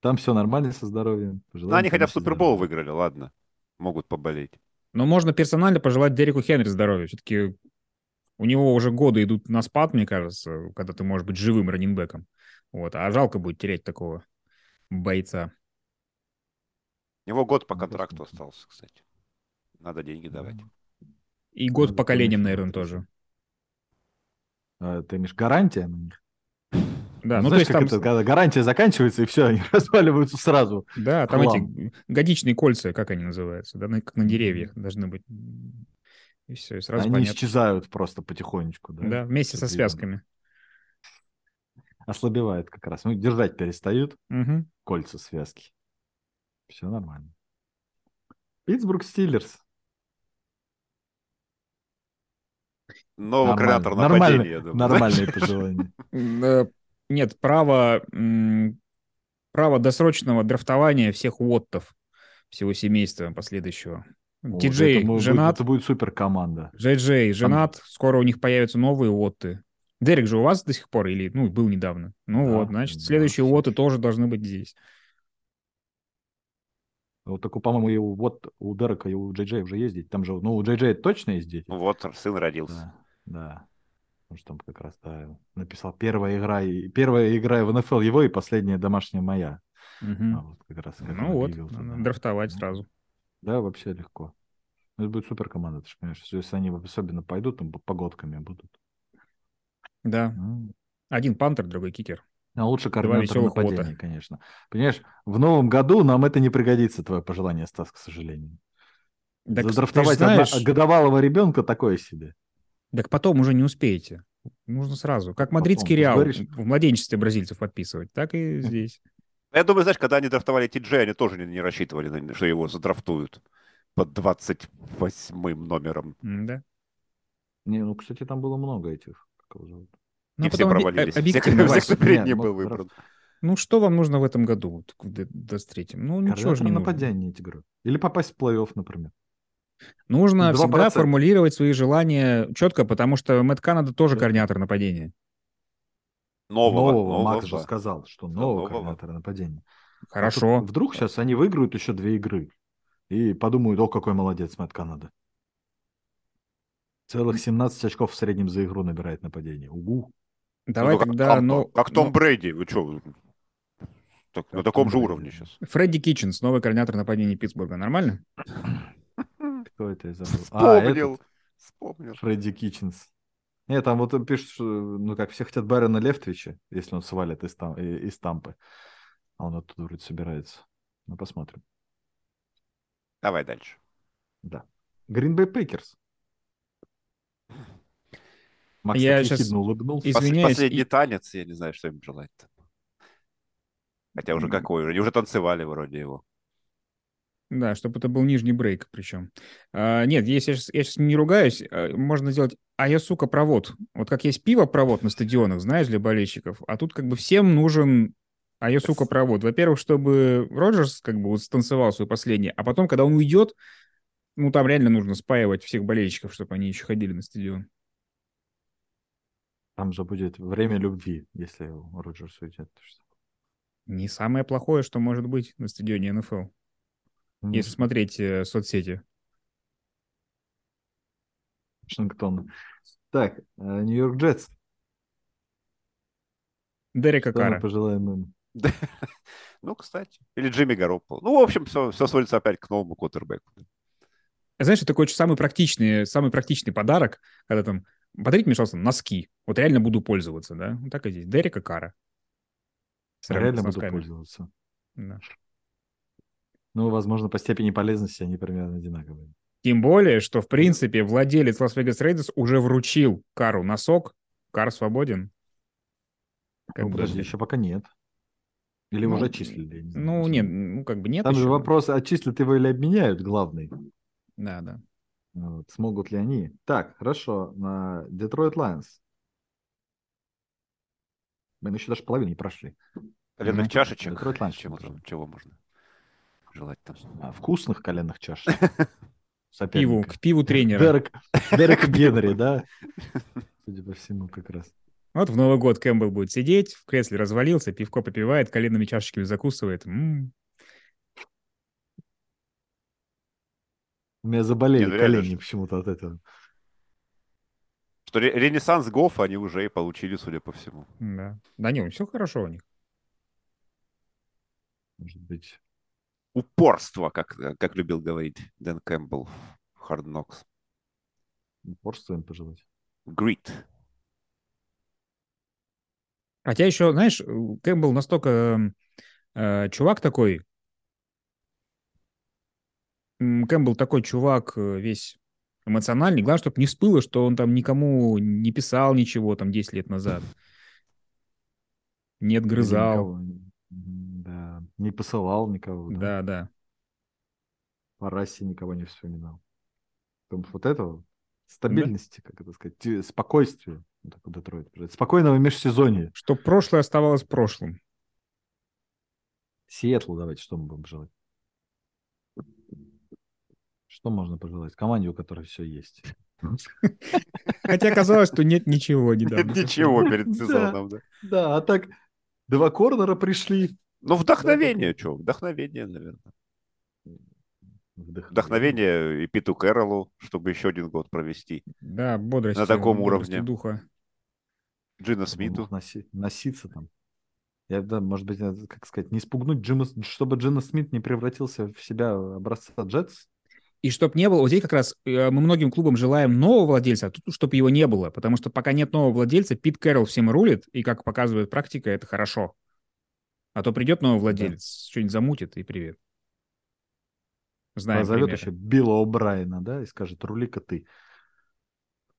Там все нормально со здоровьем. Пожелаем, ну, они хотя бы Супербол выиграли, ладно. Могут поболеть. Но можно персонально пожелать Дереку Хенри здоровья. Все-таки у него уже годы идут на спад, мне кажется, когда ты можешь быть живым раненбеком. Вот. А жалко будет терять такого бойца. У него год по контракту остался, кстати. Надо деньги давать. И год Надо поколением, наверное, тоже. А, ты имеешь гарантия на них? Да, ну, Знаешь, то есть там... Это, когда гарантия заканчивается, и все, они разваливаются сразу. Да, там эти годичные кольца, как они называются, да, как на деревьях должны быть. И все, и сразу Они понятно. исчезают просто потихонечку, да? Да, вместе со связками. Ослабевает как раз. Ну, держать перестают угу. кольца связки. Все нормально. Питтсбург Стиллерс. Новый координатор нападения, Нормальные пожелания. Нет, право право досрочного драфтования всех Уоттов, всего семейства последующего. Это, может быть, женат, это будет супер команда. Джей-Джей женат, скоро у них появятся новые Уотты. Дерек же у вас до сих пор или, ну, был недавно? Ну Да, вот, значит, да, следующие Уотты еще. тоже должны быть здесь. Вот так, по-моему, и у, вот у Дерека и у Джей Джей уже ездить. Там же, ну, у Джей Джей точно есть дети. Ну вот, сын родился. Да, да. Потому что там как раз, да, написал первая игра, и первая игра в НФЛ его и последняя домашняя моя. Мгм. А вот как раз. Ну он вот, туда. драфтовать Ну, сразу. Да, вообще легко. Ну, Это будет супер команда, ты же понимаешь. Если они особенно пойдут, там погодками будут. Да. Ну, Один пантер, другой кикер. А лучше координатор нападения, лота. конечно. Понимаешь, в новом году нам это не пригодится, твое пожелание, Стас, к сожалению. Так, Задрафтовать знаешь, годовалого ребенка такое себе. Так потом уже не успеете. Нужно сразу. Как Потом, мадридский же Реал говоришь- в младенчестве бразильцев подписывать, так и здесь. Я думаю, знаешь, когда они драфтовали Ти-Джей, они тоже не, не рассчитывали, что его задрафтуют под 28 номером. Да. Не, ну, кстати, там было много этих. как его зовут? Ну, И все потом оби- провалились. Все, объективно, кто- все, кто перед ним ну, был выбран. Ну, что вам нужно в этом году, вот, к д- 23-м? Ну, ничего же не нужно. нападения эти игры. Или попасть в плей-офф, например. Нужно 2%. всегда формулировать свои желания четко, потому что Мэтт Канада тоже координатор нападения. Нового. Нового, нового, Макс же сказал, что нового Нового. координатора нападения. А Хорошо. вдруг сейчас они выиграют еще две игры и подумают, о, какой молодец Мэтт Канада. Целых 17 очков в среднем за игру набирает нападение. Угу. Давай Ну, как тогда, Том- ну... Как Том ну, Брейди. Вы что? на Как таком Том же Брейди, уровне сейчас. Фредди Китченс, новый координатор нападения Питтсбурга. Нормально? Кто это я забыл? А, Вспомнил. этот, Вспомнил. Фредди Китченс. Нет, там вот он пишет, что, ну как, все хотят Барена Левтвича, если он свалит из, там, и- из Тампы. А он оттуда вроде собирается. Ну, посмотрим. Давай дальше. Да. Green Bay Packers. Макс Я ехидно улыбнулся. Извиняюсь, Последний и- танец, я не знаю, что им желать. Хотя уже какой? Они уже танцевали вроде его. Да, чтобы это был нижний брейк причем. А, нет, если я сейчас, не ругаюсь, а, можно сделать «А я, сука, провод». Вот как есть пиво-провод на стадионах, знаешь, для болельщиков, а тут как бы всем нужен «А я, сука, провод». Во-первых, чтобы Роджерс как бы вот станцевал свой последний, а потом, когда он уйдет, ну, там реально нужно спаивать всех болельщиков, чтобы они еще ходили на стадион. Там же будет время любви, если Роджерс уйдет. Не самое плохое, что может быть на стадионе НФЛ, если смотреть э, соцсети. Вашингтон. Так, э, Нью-Йорк Джетс. Дерека Что Кара. пожелаем им? Ну, кстати. Или Джимми Гароппол. Ну, в общем, все, все сводится опять к новому квотербеку. Знаешь, это такой очень самый практичный, самый практичный подарок, когда там, подарите мне, пожалуйста, носки. Вот реально буду пользоваться, да? Вот так и здесь. Дерека Кара. Сравнить Реально буду пользоваться. Да. Ну, возможно, по степени полезности они примерно одинаковые. Тем более, что, в принципе, владелец Лас-Вегас Raiders уже вручил Кару носок. Кар свободен. Как ну, бы- подожди, еще пока нет. Или Ну, уже отчислили? не знаю, Ну, просто. нет, ну, как бы нет Там же еще. вопрос, отчислят его или обменяют, главный. Да, да. Вот, смогут ли они? Так, хорошо. На Детройт Lions. Мы еще даже половину не прошли. Коленных Мгм. чашечек. Детройт Lions Чего, можем. чего можно желать там? А, вкусных коленных чаш. К пиву, к пиву тренера. Дерек, Дерек Генри, да? Судя по всему, как раз. Вот в Новый год Кэмпбелл будет сидеть, в кресле развалился, пивко попивает, коленными чашечками закусывает. М. У меня заболели Не, ну реально колени почему-то от этого. Что ре- ренессанс Гофа они уже и получили, судя по всему. Да. Да не, все хорошо у них. Может быть. Упорство, как, как любил говорить Дэн Кэмпбелл в Hard Knocks. Упорство им пожелать. Grit. Хотя еще, знаешь, Кэмпбелл настолько э, чувак такой, Кэмпбелл такой чувак э, весь эмоциональный. Главное, чтобы не всплыло, что он там никому не писал ничего там 10 лет назад. Не отгрызал. Да. Не посылал никого. Да. Да, да. По расе никого не вспоминал. Потому вот этого стабильности, как это сказать, спокойствия. Вот так вот Детройт. Спокойного межсезонья. Чтоб прошлое оставалось прошлым. Сиэтлу давайте, что мы будем желать? Что можно пожелать? Команде, у которой все есть. Хотя казалось, что нет ничего недавно. Нет ничего перед сезоном, да. Да, а так два корнера пришли. Ну, вдохновение, что? Вдохновение, наверное. Вдохновение и Питу Кэрролу, чтобы еще один год провести. Да, бодрость. На таком уровне. духа. Джина Смиту. Носи, носиться там. Я, да, может быть, как сказать, не спугнуть Джима, чтобы Джина Смит не превратился в себя образца Джетс. И чтобы не было, вот здесь как раз э, мы многим клубам желаем нового владельца, а тут чтобы его не было, потому что пока нет нового владельца, Пит Кэрролл всем рулит, и, как показывает практика, это хорошо. А то придет новый владелец, да. что-нибудь замутит, и привет. Знаем Позовет примеры. еще Билла О'Брайена, да, и скажет, рули-ка ты.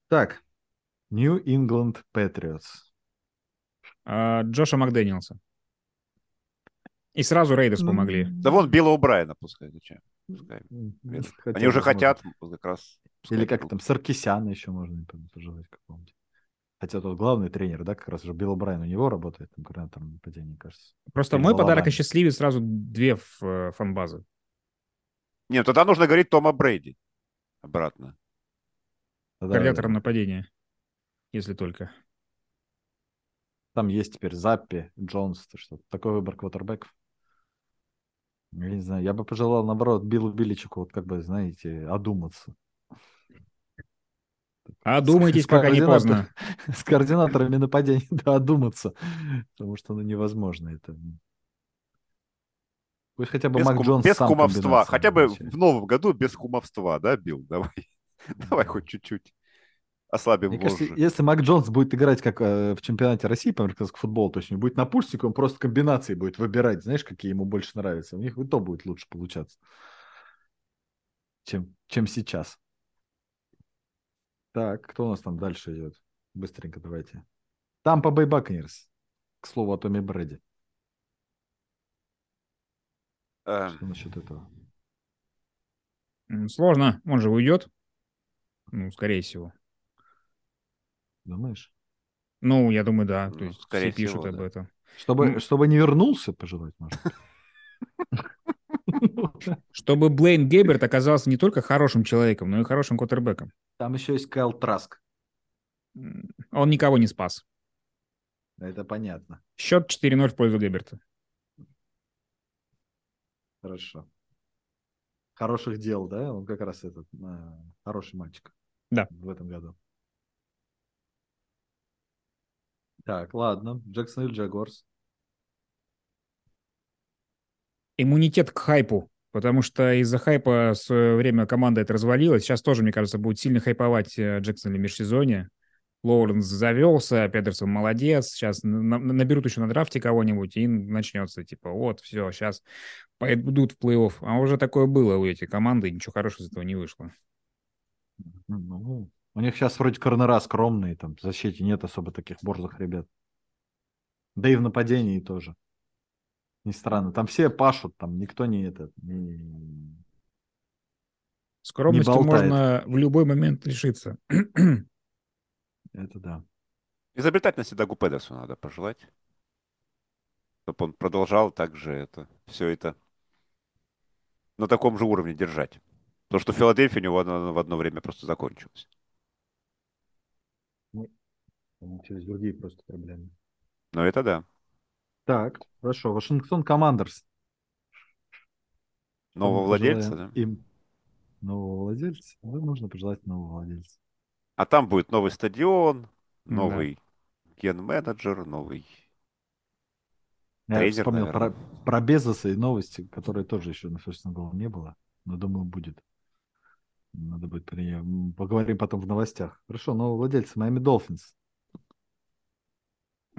Так, New England Patriots. А, Джоша Макдэниелса. И сразу Raiders помогли. Да вон Билла О'Брайена пускай, зачем? Пускай. Хотя, Они уже хотят как раз. Или как там, Саркисяна еще можно пожелать какому-нибудь. Хотя тот главный тренер, да, как раз уже Билл О'Брайен у него работает, там, координатором нападения, кажется. Просто Или мой подарок осчастливит сразу две э, фан-базы. Нет, тогда нужно говорить Тома Брейди обратно. Тогда... Координатором нападения, если только. Там есть теперь Заппи, Джонс, что такой выбор квотербеков. Я не знаю, я бы пожелал, наоборот, Биллу Биличику, вот как бы, знаете, одуматься. Одумайтесь, с, пока не поздно. С координаторами нападения, да, одуматься. Потому что, ну, невозможно это. Пусть хотя бы без Мак кум, Джонс Без кумовства. Хотя бы в новом году без кумовства, да, Билл? Давай. Давай хоть чуть-чуть ослабим Мне кажется, если Мак Джонс будет играть как э, в чемпионате России по американскому футболу, то есть он будет на пульсике, он просто комбинации будет выбирать, знаешь, какие ему больше нравятся. У них и то будет лучше получаться, чем, чем сейчас. Так, кто у нас там дальше идет? Быстренько давайте. Там по Бакнерс. К слову о Томе Брэди. Эм. Что насчет этого? Сложно. Он же уйдет. Ну, скорее всего. Думаешь? Ну, я думаю, да. То ну, есть скорее все пишут всего, об да. этом. Чтобы, ну, чтобы не вернулся, пожелать можно. Чтобы Блейн Гейберт оказался не только хорошим человеком, но и хорошим квотербеком. Там еще есть Кайл Траск. Он никого не спас. Это понятно. Счет 4-0 в пользу Гейберта. Хорошо. Хороших дел, да? Он как раз этот э, хороший мальчик. Да. В этом году. Так, ладно. Джексон или Джагорс? Иммунитет к хайпу. Потому что из-за хайпа в свое время команда это развалилась. Сейчас тоже, мне кажется, будет сильно хайповать э, Джексон в межсезонье. Лоуренс завелся, Петерсон молодец. Сейчас наберут еще на драфте кого-нибудь, и начнется, типа, вот, все, сейчас пойдут в плей-офф. А уже такое было у этих команды, и ничего хорошего из этого не вышло. Ну, у них сейчас вроде корнера скромные, там в защите нет особо таких борзых ребят. Да и в нападении тоже. Не странно. Там все пашут, там никто не это. Не... Скромности не можно в любой момент лишиться. Это да. Изобретательности Дагу Педесу надо пожелать. Чтобы он продолжал также это, все это на таком же уровне держать. То, что в Филадельфии у него в одно время просто закончилось. Через другие просто проблемы. Ну, это да. Так, хорошо. Вашингтон Командерс. Нового владельца, да? Им нового владельца. Да, нужно пожелать нового владельца. А там будет новый стадион, новый да. ген-менеджер, новый Я тренер, вспомнил наверное. про, про Безоса и новости, которые тоже еще на First Goal не было, но думаю будет. Надо будет при... поговорим потом в новостях. Хорошо, нового владельца Майами Долфинс.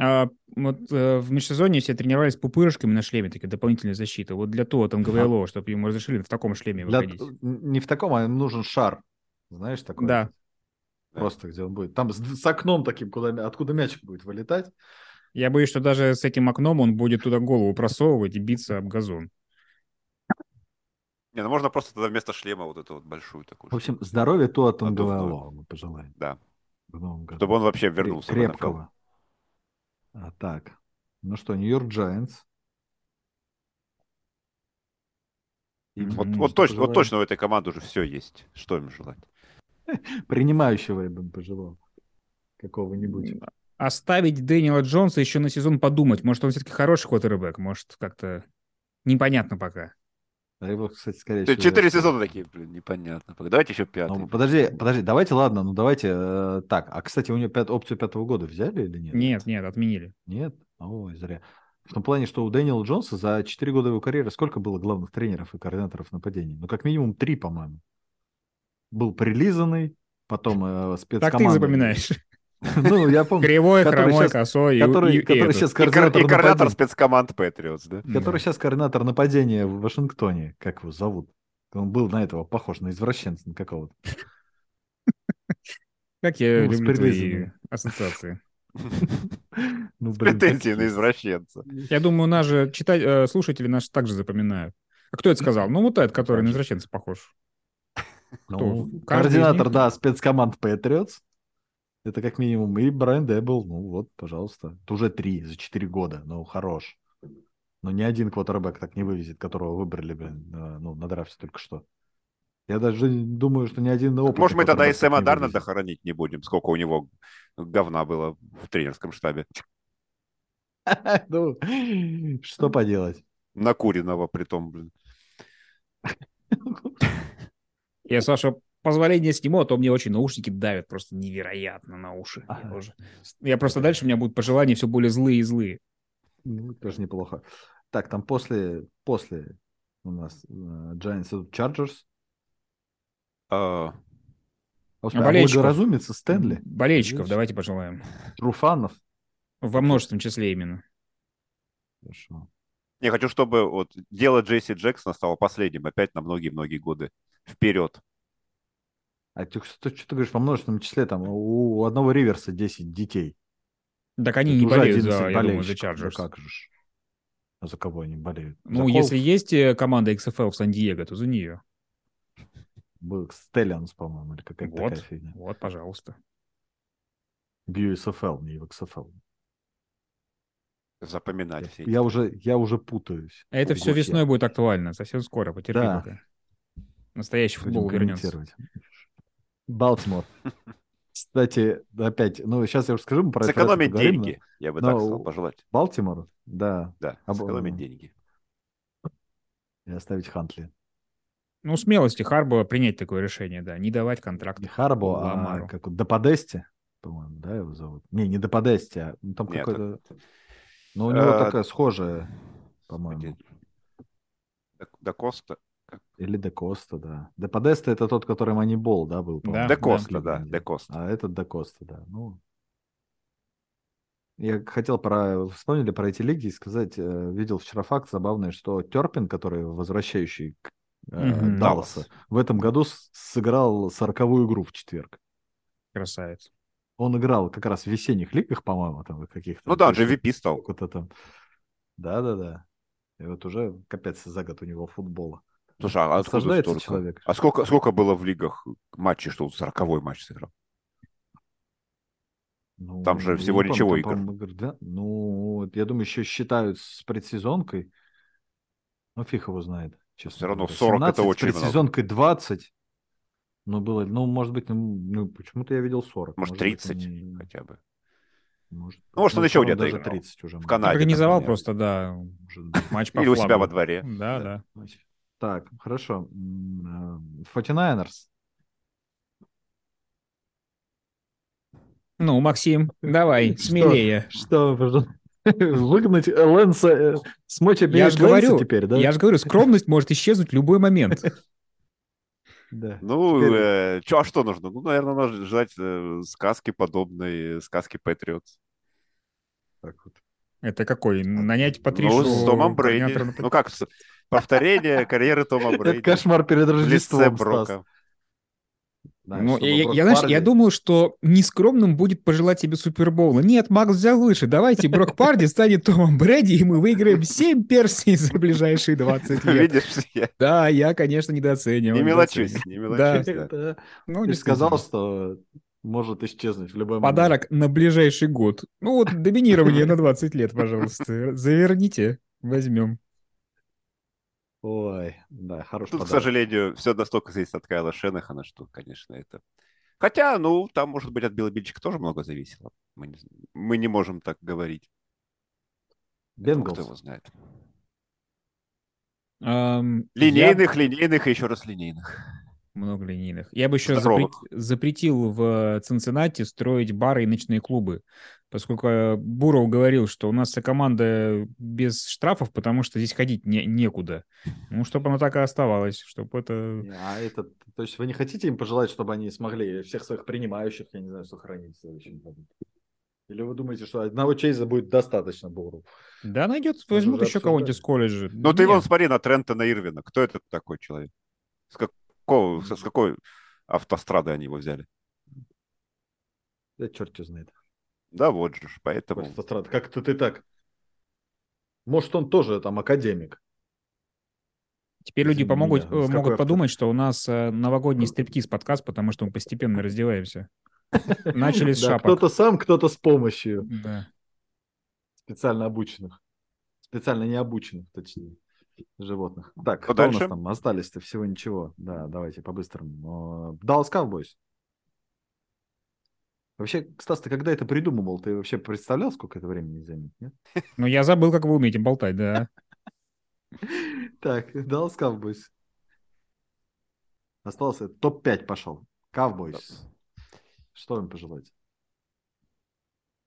А, вот э, в межсезонье все тренировались пупырышками на шлеме, такая дополнительная защита. Вот для того там ГВЛО, чтобы ему разрешили в таком шлеме для... выходить. Не в таком, а им нужен шар. Знаешь, такой? Да. Просто где он будет. Там с, с окном таким, куда, откуда мячик будет вылетать. Я боюсь, что даже с этим окном он будет туда голову просовывать и биться об газон. Не, ну можно просто тогда вместо шлема вот эту вот большую такую. В общем, здоровье то от ГВЛО мы пожелаем. Да. Чтобы он вообще вернулся. Крепкого. А, так, ну что, Нью-Йорк. Им Вот, вот, точно, вот точно у этой команды уже все есть. Что им желать? Принимающего я бы пожелал. Какого-нибудь. Оставить Дэниела Джонса еще на сезон подумать. Может, он все-таки хороший квотербек. Может, как-то непонятно пока. А его, кстати, скорее Ты всего... Четыре сезона такие, блин, непонятно. Давайте еще пятый. Ну, подожди, подожди, давайте, ладно, ну давайте э, так. А, кстати, у него пят- опцию пятого года взяли или нет? Нет, нет, отменили. Нет? Ой, зря. В том плане, что у Дэниела Джонса за 4 года его карьеры сколько было главных тренеров и координаторов нападений? Ну, как минимум три, по-моему. Был прилизанный, потом э, Так спецкоманда. ты их запоминаешь. Ну, я помню. Кривой, хромой, косой Который, и, сейчас координатор, и координатор нападения, спецкоманд Патриотс, да? который сейчас координатор нападения в Вашингтоне. Как его зовут? Он был на этого похож, на извращенца на какого-то. Как я Ну, люблю твои ассоциации. Ну, блин, Претензии на извращенца. Я думаю, нас же читать, э, слушатели наши также запоминают. А кто это сказал? Ну, вот этот, который на извращенца похож. Ну, из координатор, да, спецкоманд Patriots. Это как минимум. И Брайан Дебл, ну вот, пожалуйста. Это уже три за четыре года. Ну, хорош. Но ни один квотербек так не вывезет, которого выбрали, блин, э, ну, на драфте только что. Я даже думаю, что ни один опытный Может, мы тогда и Сэма не Дарнольда вывезет. хоронить не будем, сколько у него говна было в тренерском штабе. Ну, что поделать? Накуренного притом, блин. Я, Саша, позволение сниму, а то мне очень наушники давят просто невероятно на уши. Я, Ага. уже- я просто дальше у меня будут пожелания все более злые и злые. Ну, тоже неплохо. Так, там после, после у нас э, Giants идут Chargers. А, Господи, а болельщиков. благоразумится Стэнли, Болельщиков Видишь? давайте пожелаем. Труфанов. Во множественном числе именно. Хорошо. Я хочу, чтобы вот дело Джесси Джексона стало последним опять на многие-многие годы. Вперед. А ты что, что ты говоришь во множественном числе? Там у одного Риверса 10 детей. Так они Это не уже болеют за, 11 я думаю, за. Да Chargers. как же. А за кого они болеют? За Ну, Колтс? если есть э, команда XFL в Сан-Диего, то за нее. Был Стеллианс, по-моему, или какая-то Вот, такая фигня. вот, пожалуйста. В USFL, не в XFL. Запоминать все. Я уже, я уже путаюсь. Это все весной я будет актуально, совсем скоро, потерпи Да. пока. Настоящий футбол вернется. Балтимор. Кстати, опять, ну, сейчас я уже скажу, мы про это Сэкономить но деньги, я бы так сказал, у- пожелать. Балтимор, да, Да, Об- сэкономить деньги. и оставить Хантли. Ну, смелости Харбо принять такое решение, да, не давать контракт. Не Харбо, а как вот Деподесте, по-моему, да, его зовут? Не, не Деподесте, а ну, там Нет, какой-то... Ну, у него Э, такая схожая, по-моему. До Коста. Или Де Коста, да. Де Подеста это тот, который Манибол, да, был? по-моему, Да, Де Коста, да. Де Коста. А этот Де Коста, да. Ну, я хотел про... Вспомнили про эти лиги и сказать, э, видел вчера факт забавный, что Терпин, который возвращающий к, э, Мгм. Далласа, Даллас. в этом году сыграл сороковую игру в четверг. Красавец. Он играл как раз в весенних лигах, по-моему, там в каких-то. Ну да, он же VP стал. Да-да-да. И вот уже капец за год у него футбола. Слушай, а откуда столько? человек. А сколько, сколько было в лигах матчей, что он 40 матч сыграл? Ну, Там же я всего не помню, ничего там, игр. да? Ну, вот я думаю, еще считают с предсезонкой. Ну, фиг его знает, честно Всё равно говоря. 40 это 17 с очень много. предсезонкой 20. Ну, было, ну, может быть, ну, ну, почему-то я видел 40. Может, быть, 30 не- хотя бы. Может, Ну, может, он еще по-моему, где-то даже играл. 30 уже. В может Канаде. Организовал например. просто, да, быть, может быть. матч по Или у себя флагу. во дворе. Да, да. Так, хорошо. М, э, 49ers. Ну, Максим, давай, Что? смелее. Что, пожалуйста? Выгнать Лэнса, э, смочь Я обменять же говорю, Лэнса теперь, да? я же говорю, скромность может исчезнуть в любой момент. Да. Ну, Теперь- э, чё, а что нужно? Ну, наверное, нужно ждать э, сказки подобной, сказки Патриотс. Так вот. Это какой? Нанять Патришу Ну, с Томом Брейди. Ну, как, повторение карьеры Тома Это Брейди. кошмар перед Рождеством, Стас. Брока. Да, Ну, я, я, знаешь, я думал, что нескромным будет пожелать тебе Супербоула. Нет, Макс взял выше. Давайте Брок Парди станет Томом Брэди, и мы выиграем 7 персий за ближайшие 20 лет. Видишь, я Да, я, конечно, недооценивал. не мелочусь, не мелочусь. да. Да. Ну, Ты сказал, что может исчезнуть в любой момент. Подарок на ближайший год. Ну вот, доминирование на 20 лет, пожалуйста. Заверните, возьмем. Ой, да, хороший Тут, к подарок. сожалению, все настолько зависит от Кайла Шенахана, что, конечно, это... Хотя, ну, там, может быть, от Билла Бильчика тоже много зависело. Мы не, мы не можем так говорить. Поэтому Кто его знает. Ам, я- Линейных, линейных и еще раз линейных. Много линейных. Я бы еще Здоровых. запретил в Цинциннати строить бары и ночные клубы, поскольку э, Буров говорил, что у нас вся команда без штрафов, потому что здесь ходить не, некуда. Ну, чтобы оно так и оставалось, чтобы это... А это, то есть вы не хотите им пожелать, чтобы они смогли всех своих принимающих, я не знаю, сохранить в следующем году? Или вы думаете, что одного Чейза будет достаточно Бору? Да, найдет, возьмут еще кого-нибудь из колледжа. Ну, ты вон смотри на Трентона Ирвина. Кто это такой человек? С какого, с с какой автострады они его взяли? Да черт его знает. Да вот же, поэтому... Просто странно. Как тут и так? Может, он тоже там академик? Теперь люди Извини помогут, меня, э, с могут подумать, что у нас э, новогодний стриптиз подкаст, потому что мы постепенно раздеваемся. Начали с шапок. кто-то сам, кто-то с помощью Да. специально обученных. Специально не обученных, точнее, животных. Так, кто у нас дальше? там? Остались-то всего ничего. Да, давайте по-быстрому. Даллас Cowboys. Вообще, Стас, ты когда это придумывал, ты вообще представлял, сколько это времени займет? Нет? Ну, я забыл, как вы умеете болтать, да. Так, Dallas Cowboys. Остался топ-5 пошел. Cowboys. Что им пожелать?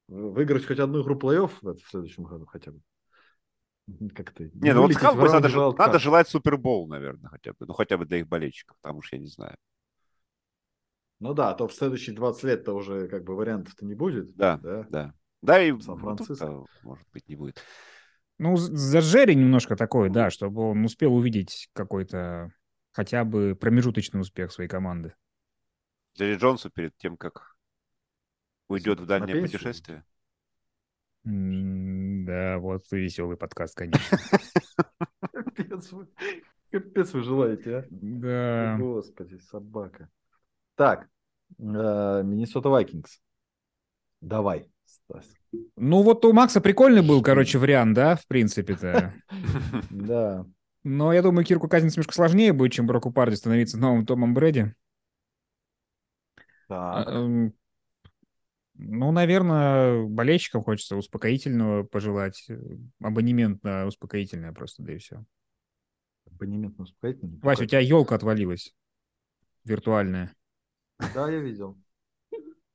Вы- Выиграть хоть одну игру плей-офф в, следующем году хотя бы. Как-то. Не, ну вот Cowboys надо, надо желать Супербол, наверное, хотя бы. Ну, хотя бы для их болельщиков, потому что я не знаю. Ну да, а то в следующие 20 лет-то уже как бы вариантов-то не будет. Да, Да. да. Да, и Сан-Франциско. может быть, не будет. Ну, за Джерри немножко такой, да, чтобы он успел увидеть какой-то хотя бы промежуточный успех своей команды. Джерри Джонсу перед тем, как уйдет в дальнее пенсию? путешествие. Да, вот веселый подкаст, конечно. Капец вы, капец вы желаете, а? Да. Господи, собака. Так, э, Миннесота Вайкингс. Давай, Стас. Ну, вот у Макса прикольный был, короче, вариант, да, в принципе-то. Да. Но я думаю, Кирку Казинцу немножко сложнее будет, чем Броку Парди становиться новым Томом Брэди. Так. А, эм, Ну, наверное, болельщикам хочется успокоительного пожелать. э, Абонемент на успокоительное просто, да и все. Абонемент на успокоительный. Вася, у тебя елка отвалилась. Виртуальная. Да, я видел.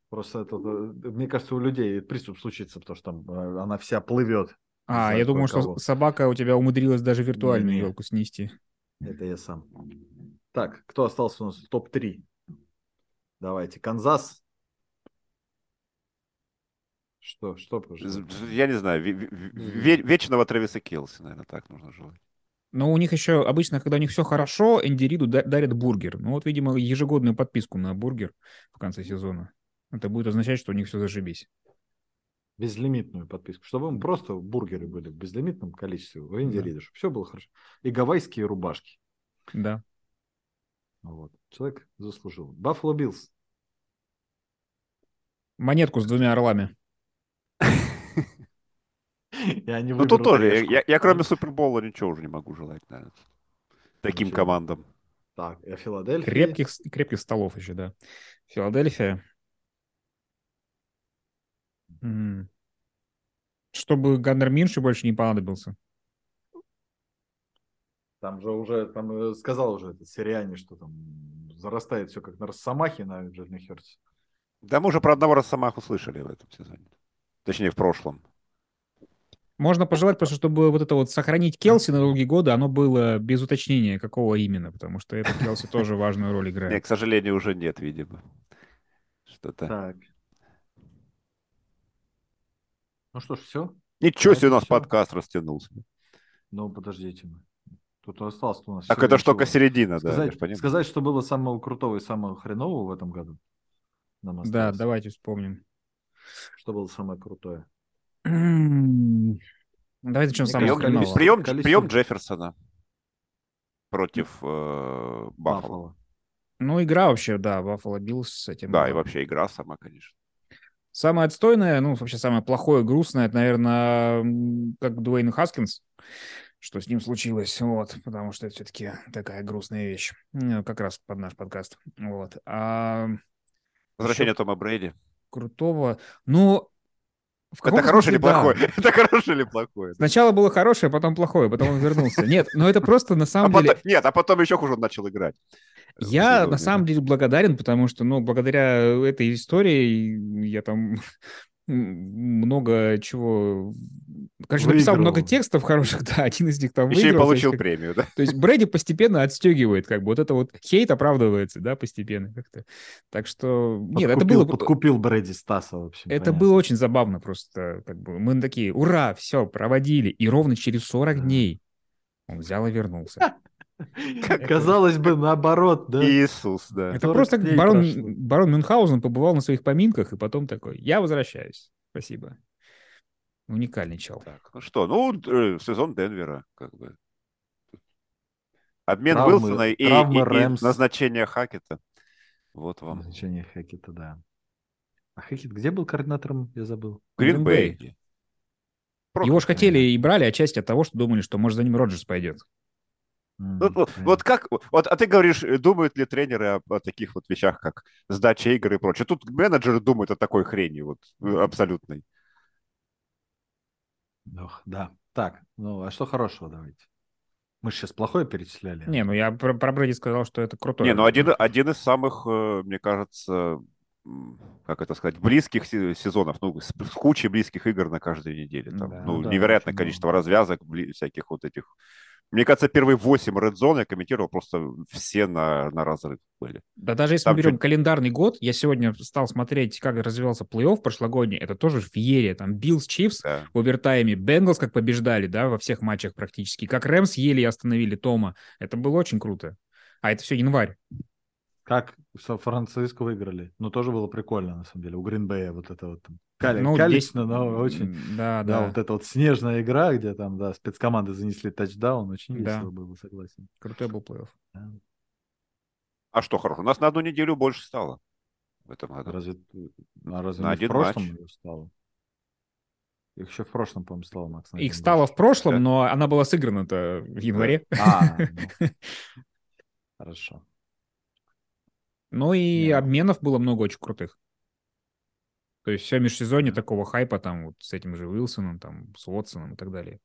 Просто это, э, мне кажется, у людей приступ случится, потому что там э, она вся плывет. А, я кое-кого. что собака у тебя умудрилась даже виртуальную елку снести. Это я сам. Так, кто остался у нас? Топ-3. Давайте. Канзас. Что, что пожелать? Я не знаю, ве- ве- ве- вечного Трэвиса Келси, наверное, так нужно желать. Но у них еще обычно, когда у них все хорошо, Энди Риду да- дарят бургер. Ну вот, видимо, ежегодную подписку на бургер в конце сезона. Это будет означать, что у них все зашибись. Безлимитную подписку. Чтобы им просто бургеры были в безлимитном количестве. Энди Да. Рида, чтобы все было хорошо. И гавайские рубашки. Да. Вот. Человек заслужил. Баффало Bills. Монетку с двумя орлами. И они Ну, тут тоже, я, я кроме Супербола ничего уже не могу желать, наверное. Таким Ничего. командам. Так, и Филадельфия. Крепких, крепких столов еще, да. Филадельфия. Чтобы Ганнер Минши больше не понадобился. Там же уже, там э, сказал уже этот Сириане, что там зарастает все как на Росомахе на Джерни Херце. Да мы уже про одного Росомаху слышали в этом сезоне. Точнее, в прошлом. Можно пожелать просто, чтобы вот это вот сохранить Келси на долгие годы, оно было без уточнения, какого именно, потому что это Келси тоже важную роль Не, играет. к сожалению, уже нет, видимо. Что-то. Так. Ну что ж, все? Ничего себе у нас подкаст растянулся. Ну, подождите. мы. Тут осталось у нас Так это ж только середина, да, Сказать, что было самого крутого и самого хренового в этом году. Нам Да, давайте вспомним. Что было самое крутое? Давайте начнем с самого Прием, прием, количество- прием Джефферсона против э, Баффало. Ну, игра вообще, да, Баффало Bills с этим. Да, и вообще игра сама, конечно. Самое отстойное, ну, вообще самое плохое, грустное, это, наверное, как Дуэйн Хаскинс, что с ним случилось, вот, потому что это все-таки такая грустная вещь, Ну, как раз под наш подкаст, вот. А Возвращение Еще- Тома Брейди. крутого, ну, в Это хорошее или смысле, да. Это хорошее или плохое? Сначала было хорошее, потом плохое, потом он вернулся. Нет, но это просто на А самом потом- деле... Нет, а потом еще хуже он начал играть. в Я на самом деле благодарен, потому что, ну, благодаря этой истории я там много чего... Написал Выиграл. много текстов хороших, да, один из них там Еще и выиграл, то получил как- премию, да? То есть Брэди постепенно отстегивает, как бы, вот это вот хейт оправдывается, да, постепенно как-то. Так что, нет, это Подкупил- было... Подкупил Брэди Стаса, в общем. Это понятно. было очень забавно просто, как бы, мы такие, ура, все, проводили, и ровно через 40 Да. дней он взял и вернулся. Казалось бы, наоборот, да? Иисус, да. Это 40 просто барон, барон Мюнхгаузен побывал на своих поминках, и потом такой, я возвращаюсь, спасибо. Уникальный чел. Так, ну что, ну, э, сезон Денвера, как бы. Обмен Травмы- Уилсона и, травмы и- и Рэмс. назначение Хакета. Вот вам. Назначение Хекета, да. А Хекет где был координатором, я забыл? Грин Грин Бэй. Его же хотели и брали отчасти от того, что думали, что, может, за ним Роджерс пойдет. М, Вот, вот- вот как, вот, а ты говоришь, э, думают ли тренеры о, о таких вот вещах, как сдача игр и прочее. Тут менеджеры думают о такой хрени, вот, э, абсолютной. Ох, да. Так, ну а что хорошего давайте? Мы же сейчас плохое перечисляли. Не, ну я про, про Брэди сказал, что это крутой. Не, ну один, один из самых, э, мне кажется, как это сказать, близких се- сезонов, ну, с, с кучей близких игр на каждой неделе. Там, Да, ну, да, невероятное количество развязок, бли- всяких вот этих. Мне кажется, первые восемь Red Zone я комментировал, просто все на, на разрыв были. Да даже если Там мы берем чуть- календарный год, я сегодня стал смотреть, как развивался плей-офф прошлогодний, это тоже феерия. Там Bills, Chiefs Да. в овертайме, Bengals как побеждали, да, во всех матчах практически, как Rams еле остановили Тома. Это было очень круто. А это все январь. Как Сан-Франциско выиграли. Ну, тоже было прикольно, на самом деле. У Гринбея вот это вот там. Кали, Ну, калечно, здесь- но очень... Да, Да, да. вот эта вот снежная игра, где там, да, спецкоманды занесли тачдаун, очень Да. весело было, согласен. Крутой был плей-офф. Да. А что хорошо? У нас на одну неделю больше стало в этом году. Разве, а разве На не один в прошлом матч. стало? Их еще в прошлом, по-моему, стало, Макс. Их один стало больше. в прошлом, Да. но она была сыграна-то в январе. А, ну. Хорошо. Ну и Не. обменов было много очень крутых. То есть все межсезонье такого хайпа там вот с этим же Уилсоном, там с Уотсоном и так далее.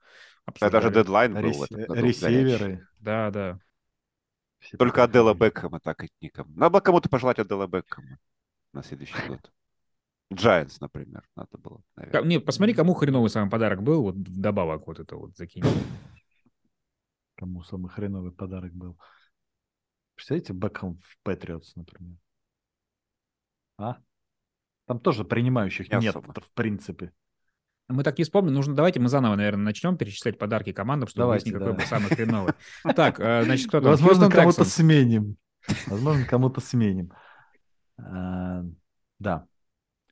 Да, даже Обсуждали. дедлайн был. Рес- горячий. Ресиверы. Да, да. все Только Адела. Бекхэма так и никому. Надо было кому-то пожелать Адела Бекхэма на следующий год. Giants, например, надо было, наверное. Не, посмотри, кому хреновый самый подарок был, вот вдобавок вот это вот закинь. Кому самый хреновый подарок был. Представляете, Бекхэм в Патриотс, например. А? Там тоже принимающих Не нет, особо. в принципе. Мы так не вспомним. Нужно, давайте мы заново, наверное, начнем перечислять подарки командам, чтобы Давайте, выяснить, какой да. был самый хреновый. Так, э, значит, кто там? Возможно, кому-то сменим. Возможно, кому-то сменим. А, Да.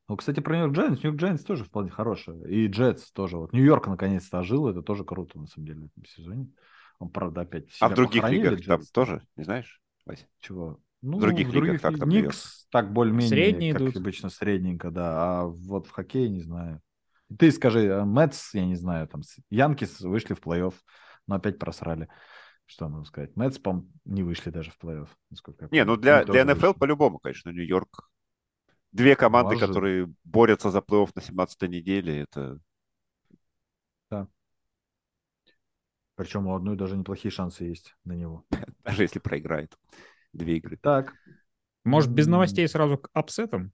Ну, кстати, про Нью-Йорк Джайентс. Нью-Йорк Джайентс тоже вполне хорошая. И Джетс тоже. Вот Нью-Йорк наконец-то ожил. Это тоже круто, на самом деле, в этом сезоне. Он, правда, опять А в других лигах там тоже, не знаешь, Вася? Чего? Ну, других в лигах других как там Никс так более-менее, Средние как идут. обычно, средненько, да. А вот в хоккее не знаю. Ты скажи, а Мэтс, я не знаю, там с- Янкиз вышли в плей-офф, но опять просрали. Что могу сказать? Мэтс, по не вышли даже в плей-офф, насколько я Не, ну для, для НФЛ вышли. по-любому, конечно, Нью-Йорк. Две команды, Может. которые борются за плей-офф на 17-й неделе, это... Причем у одной даже неплохие шансы есть на него. Даже если проиграет две игры. Так, Может, без новостей сразу к апсетам?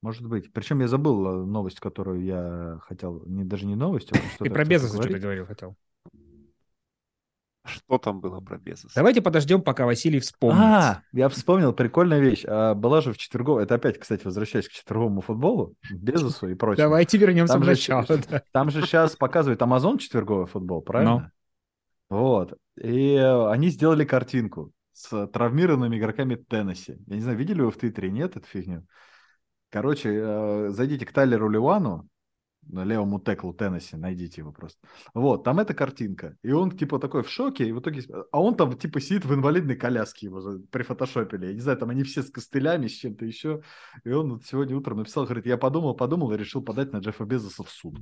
может быть. Причем я забыл э, новость, которую я хотел, не, даже не новость, а про Ты про Безоса что-то говорил, хотел. Что там было про Безоса? Давайте подождем, пока Василий вспомнит. А, я вспомнил, прикольная вещь. А, была же в четверговом, это опять, кстати, возвращаясь к четверговому футболу, Безусу и прочему. Давайте вернемся Там в же начало. да. Там же сейчас показывает Amazon четверговый футбол, правильно? Вот. И э, они сделали картинку с травмированными игроками Теннесси. Я не знаю, видели вы в Твиттере, нет, эту фигню? Короче, э, зайдите к Тайлеру Ливану, левому теклу Теннесси, найдите его просто. Вот, там эта картинка. И он типа такой в шоке, и в итоге... А он там типа сидит в инвалидной коляске его прифотошопили. Я не знаю, там они все с костылями, с чем-то еще. И он вот сегодня утром написал, говорит, я подумал, подумал и решил подать на Джеффа Безоса в суд.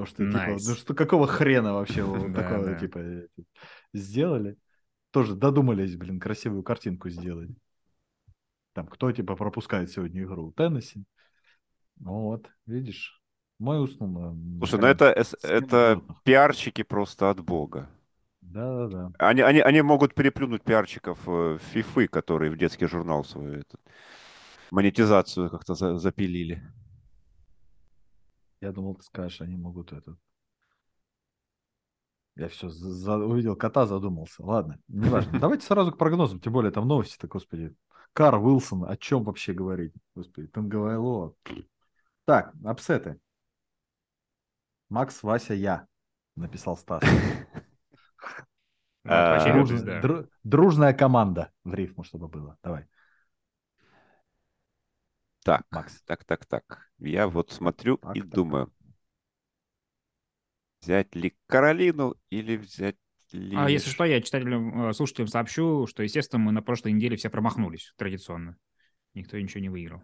Потому что, типа, Nice. ну что, какого хрена вообще вот Да, такого, да. типа, э, сделали? Тоже додумались, блин, красивую картинку сделать. Там, кто, типа, пропускает сегодня игру? Теннесси. Ну вот, видишь, мой уснул. Слушай, ну это, это пиарщики просто от бога. Да-да-да. Они, они, они могут переплюнуть пиарщиков э, Фифы, которые в детский журнал свою этот, монетизацию как-то за- запилили. Я думал, ты скажешь, они могут это. Я все увидел кота, задумался. Ладно, неважно. Давайте сразу к прогнозам, тем более там новости-то, господи. Кар Уилсон, о чем вообще говорить? Господи, Танговайло. Так, апсеты. Макс, Вася, я, написал Стас. Дружная команда в рифму, чтобы было. Давай, Так, Макс. так, так, так. Я вот смотрю Так, и так, думаю, взять ли Каролину или взять ли... А если что, я читателям, э, слушателям сообщу, что, естественно, мы на прошлой неделе все промахнулись традиционно. Никто ничего не выиграл.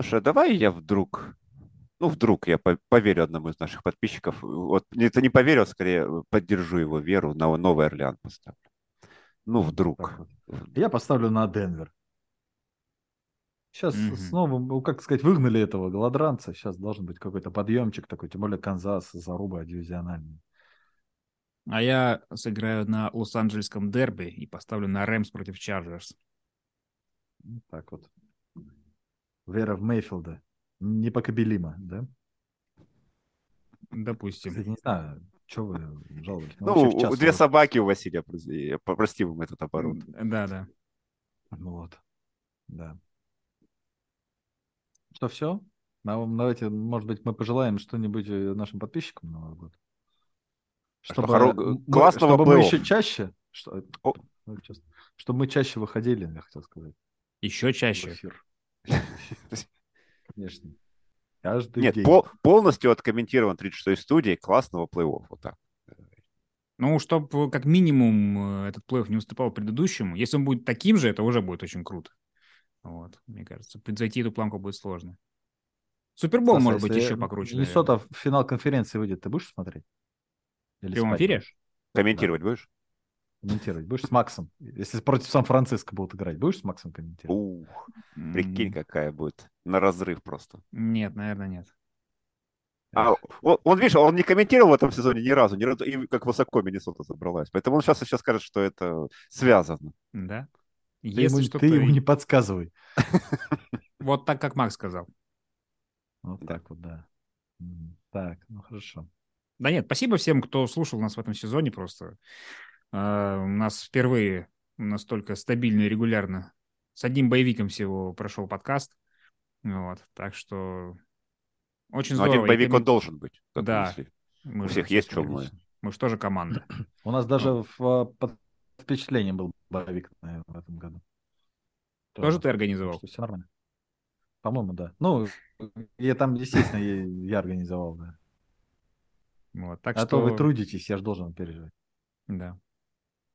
Слушай, а давай я вдруг... Ну, вдруг я по- поверю одному из наших подписчиков. Вот не- это не поверю, а скорее поддержу его веру, на Новый Орлеан поставлю. Ну, вдруг. Я поставлю на Денвер. Сейчас Мгм. снова, ну, как сказать, выгнали этого голодранца. Сейчас должен быть какой-то подъемчик такой, тем более Канзас, заруба дивизиональный. А я сыграю на Лос-Анджелесском дерби и поставлю на Рэмс против Чарджерс. Ну, так вот. Вера в Мейфилда. Непокобелима, да? Допустим. Кстати, не знаю, что вы жалуетесь. Ну, час две собаки у Василия, прости вам этот оборот. Да, да. Ну вот, да. Что, все? Давайте, может быть, мы пожелаем что-нибудь э, нашим подписчикам на Новый год? что, хоро- мы- классного чтобы мы плей-офф. еще чаще, что, О. ну, чтобы мы чаще выходили, я хотел сказать, Еще в чаще. эфир. Конечно. Каждый Нет, день. пол- полностью откомментирован 36-й студией классного плей-офф. Вот так. Ну, чтобы как минимум э, этот плей не уступал предыдущему. Если он будет таким же, это уже будет очень круто. Вот, мне кажется. Превзойти эту планку будет сложно. Супербол, может быть, еще покруче. Миннесота в финал конференции выйдет, ты будешь смотреть? Или В прямом спать эфире? будешь? Комментировать будешь? Комментировать будешь с Максом? Если против Сан-Франциско будут играть, будешь с Максом комментировать? Ух, прикинь, какая будет. На разрыв просто. Нет, наверное, нет. А, он, он, видишь, он не комментировал в этом сезоне ни разу, ни разу, и как высоко Миннесота забралась. Поэтому он сейчас сейчас скажет, что это связано. Да? Ты, Если ему, что-то... ты ему не подсказывай. Вот так, как Макс сказал. Вот так вот, да. Так, ну хорошо. Да нет, спасибо всем, кто слушал нас в этом сезоне просто. А, У нас впервые настолько стабильно и регулярно с одним боевиком всего прошел подкаст. Вот, так что очень Но здорово. один боевик он должен быть. Да. Мы У всех есть, что мы. Мы же тоже команда. У нас даже в, под впечатлением был боевик наверное, в этом году. Тоже ты Так организовал? что все нормально. По-моему, да. Ну, я там, естественно, я, я организовал, да. Вот, так а что... то вы трудитесь, я же должен переживать. Да.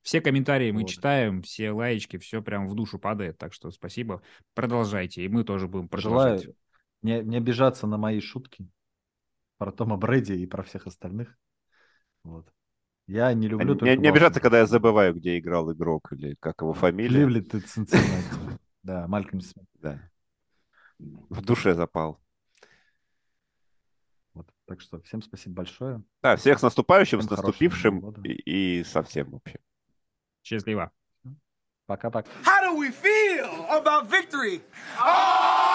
Все комментарии мы Вот. читаем, все лаечки, все прям в душу падает. Так что спасибо. Продолжайте, и мы тоже будем Желаю продолжать. не, не обижаться на мои шутки про Тома Брэди и про всех остальных. Вот. Я не А люблю Не, только не обижаться, когда я забываю, где играл игрок или как его фамилия. Кливленд и Цинциннати. Да, Малькольм Смит. Да. В душе запал. Вот. Так что всем спасибо большое. Да, всех с наступающим, с Всем хорошего наступившим и, и совсем вообще. Счастливо. Пока-пока. How do we feel about victory? Oh!